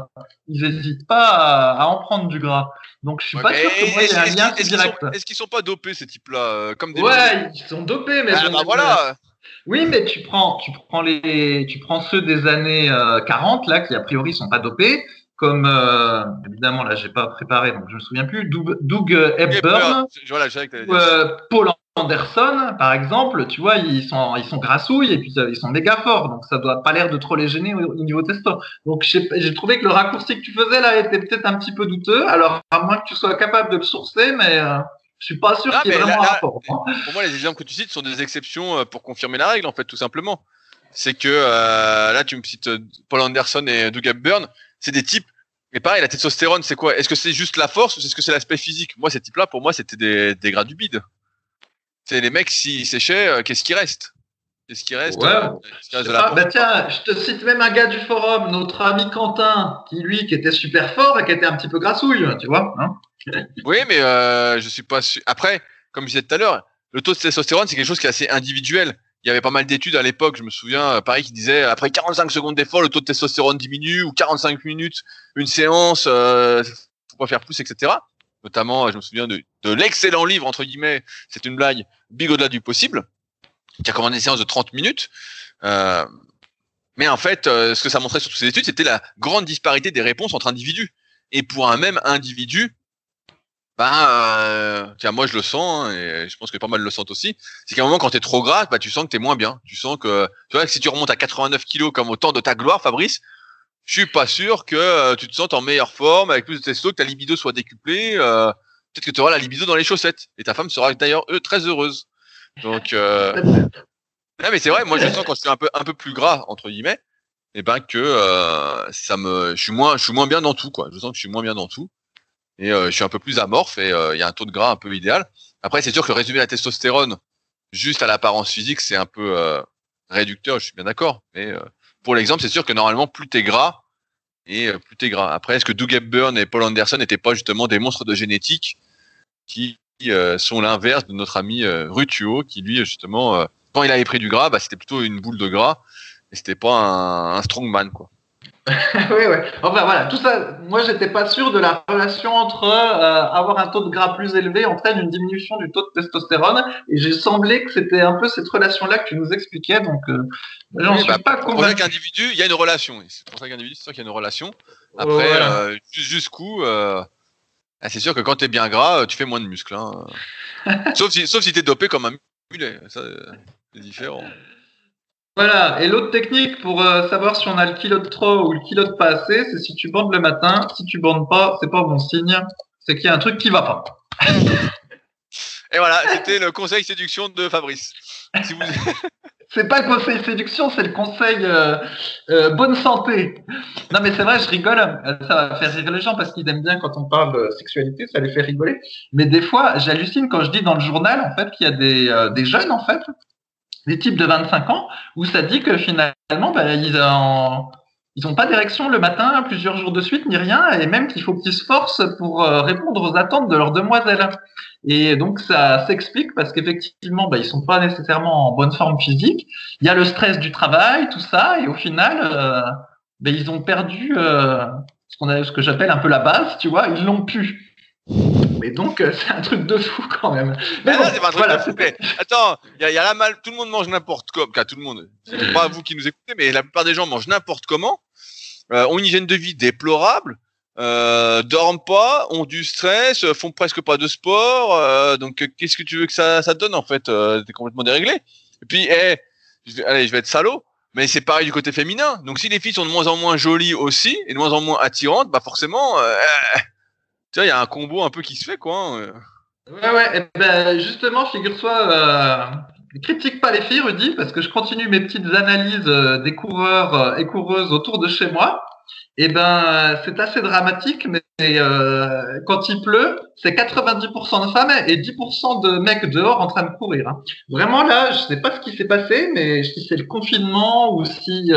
ils n'hésitent pas à, à en prendre du gras. Donc, je suis Ouais, pas sûr que moi, y un est-ce- lien qu'ils direct. sont- Est-ce qu'ils sont pas dopés ces types-là, euh, comme des Ouais, ils sont dopés, mais Ah, bah voilà. Oui, mais tu prends, tu prends les, tu prends ceux des années euh, 40 là qui a priori sont pas dopés, comme euh, évidemment là j'ai pas préparé donc je me souviens plus. Doug, Doug euh, Hepburn Voilà, ou euh, Paul Anderson par exemple, tu vois ils sont, ils sont grassouilles et puis euh, ils sont méga forts donc ça doit pas l'air de trop les gêner au, au niveau testo. Donc j'ai trouvé que le raccourci que tu faisais là était peut-être un petit peu douteux. Alors à moins que tu sois capable de le sourcer, mais euh, je suis pas sûr Ah, qu'il y ait vraiment là- un là- rapport. hein. Pour moi, les exemples que tu cites sont des exceptions pour confirmer la règle, en fait, tout simplement. C'est que là, tu me cites Paul Anderson et Doug Hepburn, c'est des types. Et pareil, la testostérone, c'est quoi? Est-ce que c'est juste la force ou est-ce que c'est l'aspect physique? Moi, ces types-là, pour moi, c'était des, des gras du bide. C'est les mecs, s'ils séchaient, euh, qu'est-ce qui reste? Qu'est-ce qui reste Ouais. euh, Qu'est-ce qui reste de la Ah, bah tiens, je te cite même un gars du forum, notre ami Quentin, qui lui, qui était super fort et qui était un petit peu grassouille, tu vois. Hein (laughs) Oui, mais euh, je suis pas sûr. Après, comme je disais tout à l'heure, le taux de testostérone, c'est quelque chose qui est assez individuel. Il y avait pas mal d'études à l'époque, je me souviens, euh, pareil, qui disaient après 45 secondes d'effort, le taux de testostérone diminue, ou 45 minutes, une séance, euh, faut pas faire plus, etc. Notamment, je me souviens de, de l'excellent livre, entre guillemets, c'est une blague, Big au-delà du possible, qui a commandé une séance de 30 minutes. Euh, mais en fait, euh, ce que ça montrait sur toutes ces études, c'était la grande disparité des réponses entre individus. Et pour un même individu, ben, euh, tiens, moi je le sens, hein, et je pense que pas mal le sentent aussi. C'est qu'à un moment, quand t'es trop gras, bah, tu sens que t'es moins bien. Tu sens que, tu vois, que si tu remontes à 89 kilos comme au temps de ta gloire, Fabrice, je suis pas sûr que euh, tu te sentes en meilleure forme, avec plus de testo, que ta libido soit décuplée. euh, Peut-être que tu auras la libido dans les chaussettes. Et ta femme sera d'ailleurs très heureuse. Donc, euh... (laughs) non, mais c'est vrai, moi je sens quand je suis un peu, un peu plus gras, entre guillemets, et ben que euh, ça me, je suis moins, je suis moins bien dans tout, quoi. Je sens que je suis moins bien dans tout et euh, je suis un peu plus amorphe et euh, il y a un taux de gras un peu idéal. Après, c'est sûr que résumer la testostérone juste à l'apparence physique, c'est un peu euh, réducteur, je suis bien d'accord. Mais pour l'exemple, c'est sûr que normalement, plus t'es gras et plus t'es gras. Après, est-ce que Doug Hepburn et Paul Anderson n'étaient pas justement des monstres de génétique qui sont l'inverse de notre ami Rutio, qui lui, justement, quand il avait pris du gras, bah, c'était plutôt une boule de gras et c'était pas un, un strongman, quoi. (laughs) oui, oui. Enfin voilà, tout ça, moi j'étais pas sûr de la relation entre euh, avoir un taux de gras plus élevé entraîne une diminution du taux de testostérone, et j'ai semblé que c'était un peu cette relation-là que tu nous expliquais, donc euh, j'en Oui, suis bah, pas pour convaincu. chaque individu, il y a une relation. C'est pour chaque individu, c'est sûr qu'il y a une relation. Après, Voilà. euh, jus- jusqu'où ah, C'est sûr que quand t'es bien gras, tu fais moins de muscles. Hein. (laughs) sauf si, sauf si t'es dopé comme un mulet. Ça, c'est différent. Voilà, et l'autre technique pour euh, savoir si on a le kilo de trop ou le kilo de pas assez, c'est si tu bandes le matin, si tu bandes pas, c'est pas bon signe, c'est qu'il y a un truc qui va pas. (laughs) Et voilà, c'était le conseil séduction de Fabrice. Si vous... (laughs) C'est pas le conseil séduction, c'est le conseil euh, euh, bonne santé. Non mais c'est vrai, je rigole, ça va faire rire les gens parce qu'ils aiment bien quand on parle de sexualité, ça les fait rigoler. Mais des fois, j'hallucine quand je dis dans le journal en fait qu'il y a des, euh, des jeunes en fait, des types de 25 ans, où ça dit que finalement bah, ils ils n'ont pas d'érection le matin plusieurs jours de suite ni rien, et même qu'il faut qu'ils se forcent pour euh, répondre aux attentes de leurs demoiselles. Et donc ça s'explique parce qu'effectivement, bah, ils sont pas nécessairement en bonne forme physique. Il y a le stress du travail, tout ça, et au final, euh, bah, ils ont perdu euh, ce qu'on a, ce que j'appelle un peu la base, tu vois, ils l'ont pu. Et donc euh, (laughs) c'est un truc de fou quand même. Mais Mais non, bon, c'est voilà, mais Attends, il y, y a la mal, tout le monde mange n'importe comment. Tout le monde. C'est pas vous qui nous écoutez, mais la plupart des gens mangent n'importe comment. Euh, ont une hygiène de vie déplorable. Euh, dorment pas, ont du stress, euh, font presque pas de sport. donc, qu'est-ce que tu veux que ça, ça donne en fait T'es complètement déréglé. Et puis, eh, je vais, allez, je vais être salaud, mais c'est pareil du côté féminin. Donc, si les filles sont de moins en moins jolies aussi et de moins en moins attirantes, bah forcément, euh, tu il y a un combo un peu qui se fait quoi. hein, euh. Ouais, ouais. eh ben, justement, figure-toi, euh, critique pas les filles, Rudy, parce que je continue mes petites analyses euh, des coureurs euh, et coureuses autour de chez moi. Et ben, c'est assez dramatique, mais euh, quand il pleut, c'est 90% de femmes et 10% de mecs dehors en train de courir. Hein. Vraiment là, je sais pas ce qui s'est passé, mais si c'est le confinement ou si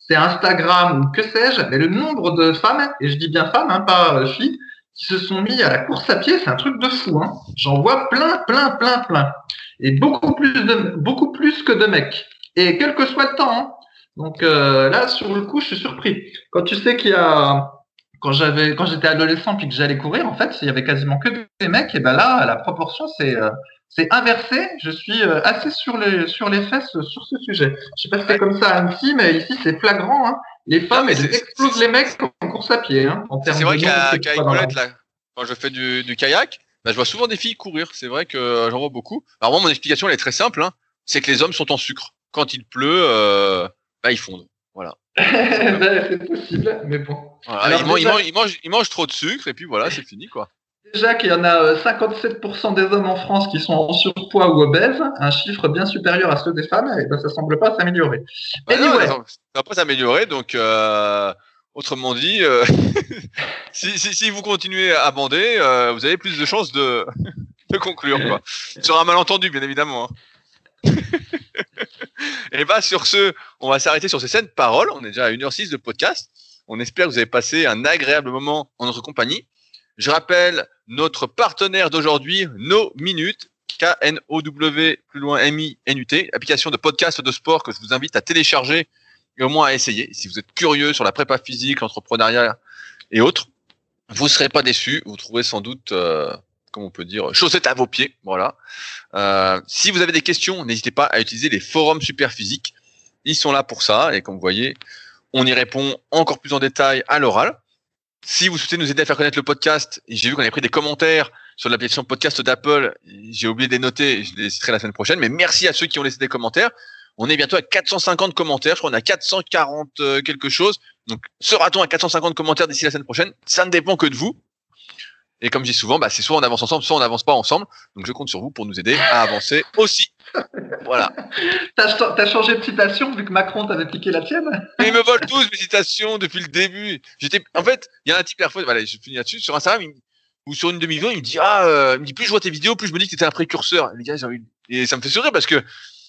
c'est Instagram ou que sais-je, mais le nombre de femmes, et je dis bien femmes, hein, pas filles, qui se sont mis à la course à pied, c'est un truc de fou. Hein. J'en vois plein, plein, plein, plein. Et beaucoup plus, de, beaucoup plus que de mecs. Et quel que soit le temps. Hein. Donc euh, là, sur le coup, je suis surpris. Quand tu sais qu'il y a, quand j'avais, quand j'étais adolescent puis que j'allais courir, en fait, il y avait quasiment que des mecs. Et ben là, la proportion, c'est euh, c'est inversé. Je suis euh, assez sur les sur les fesses sur ce sujet. Je sais pas si c'est comme ça à Annecy, mais ici c'est flagrant. Hein. Les femmes, elles explosent les mecs en course à pied. Hein, c'est vrai qu'à là, quand je fais du, du kayak, bah, je vois souvent des filles courir. C'est vrai que euh, j'en vois beaucoup. Alors moi, mon explication, elle est très simple. Hein. C'est que les hommes sont en sucre. Quand il pleut, euh, bah, ils fondent. Voilà. (laughs) c'est possible, mais bon. Voilà, ils, mangent, ils, mangent, ils, mangent, trop de sucre et puis voilà, c'est fini quoi. Déjà qu'il y en a 57% euh, des hommes en France qui sont en surpoids ou obèses, un chiffre bien supérieur à ceux des femmes, et ben ça semble pas s'améliorer. Bah anyway. ça va pas s'améliorer, donc euh, autrement dit, euh, (laughs) si, si, si, vous continuez à bander, euh, vous avez plus de chances de, (laughs) de conclure. Quoi. Sur un malentendu, bien évidemment. Hein. (laughs) et bah sur ce, on va s'arrêter sur ces scènes paroles. On est déjà à 1h06 de podcast. On espère que vous avez passé un agréable moment en notre compagnie. Je rappelle notre partenaire d'aujourd'hui, No Minutes, K-N-O-W, plus loin M-I-N-U-T, application de podcast de sport que je vous invite à télécharger et au moins à essayer. Si vous êtes curieux sur la prépa physique, l'entrepreneuriat et autres, vous ne serez pas déçus. Vous trouverez sans doute, euh, comment on peut dire, chaussettes à vos pieds. Voilà. Euh, si vous avez des questions, n'hésitez pas à utiliser les forums super physiques. Ils sont là pour ça. Et comme vous voyez, on y répond encore plus en détail à l'oral. Si vous souhaitez nous aider à faire connaître le podcast, j'ai vu qu'on avait pris des commentaires sur l'application podcast d'Apple. J'ai oublié de les noter, je les citerai la semaine prochaine. Mais merci à ceux qui ont laissé des commentaires. On est bientôt à 450 commentaires. Je crois qu'on a 440 euh, quelque chose. Donc, sera-t-on à 450 commentaires d'ici la semaine prochaine? Ça ne dépend que de vous. Et comme je dis souvent, bah, c'est soit on avance ensemble, soit on n'avance pas ensemble. Donc, je compte sur vous pour nous aider à avancer aussi. Voilà. (laughs) T'as as changé de citation vu que Macron t'avait piqué la tienne? Ils me volent (laughs) tous mes citations depuis le début. J'étais, en fait, il y a un type la fois, voilà, je finis là-dessus sur Instagram ou sur une demi-vidéo, il me dit ah, euh, il me dit plus je vois tes vidéos, plus je me dis que t'étais un précurseur. Et ça me fait sourire parce que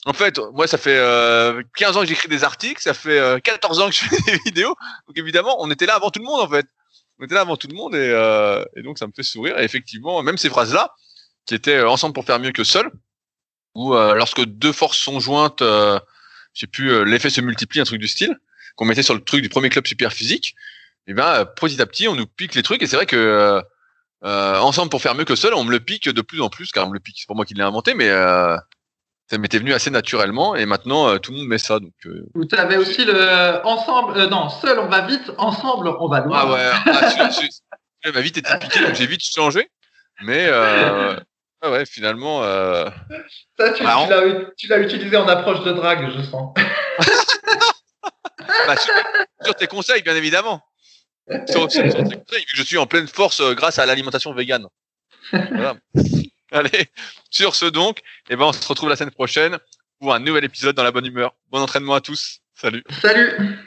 en fait, moi, ça fait euh, 15 ans que j'écris des articles, ça fait euh, 14 ans que je fais (laughs) des vidéos. Donc évidemment, on était là avant tout le monde en fait. On était là avant tout le monde et, euh, et donc ça me fait sourire. Et effectivement, même ces phrases-là, qui étaient euh, ensemble pour faire mieux que seul, où euh, lorsque deux forces sont jointes, euh, plus, euh, l'effet se multiplie, un truc du style, qu'on mettait sur le truc du premier club super physique, et eh ben petit à petit on nous pique les trucs et c'est vrai que ensemble pour faire mieux que seul, on me le pique de plus en plus, car on me le pique, c'est pas moi qui l'ai inventé, mais ça m'était venu assez naturellement et maintenant tout le monde met ça donc vous avez aussi le ensemble non seul on va vite ensemble on va loin ah ouais ah, ma vite été piqué donc j'ai vite changé mais euh, ah ouais, finalement. Euh... Ça, tu, bah, tu l'as utilisé en approche de drague, je sens. (laughs) bah, sur, tes conseils, bien évidemment. Sur, tes conseils, je suis en pleine force euh, grâce à l'alimentation végane. Voilà. (laughs) Allez, sur ce donc, eh ben, on se retrouve la semaine prochaine pour un nouvel épisode dans la bonne humeur. Bon entraînement à tous. Salut. Salut.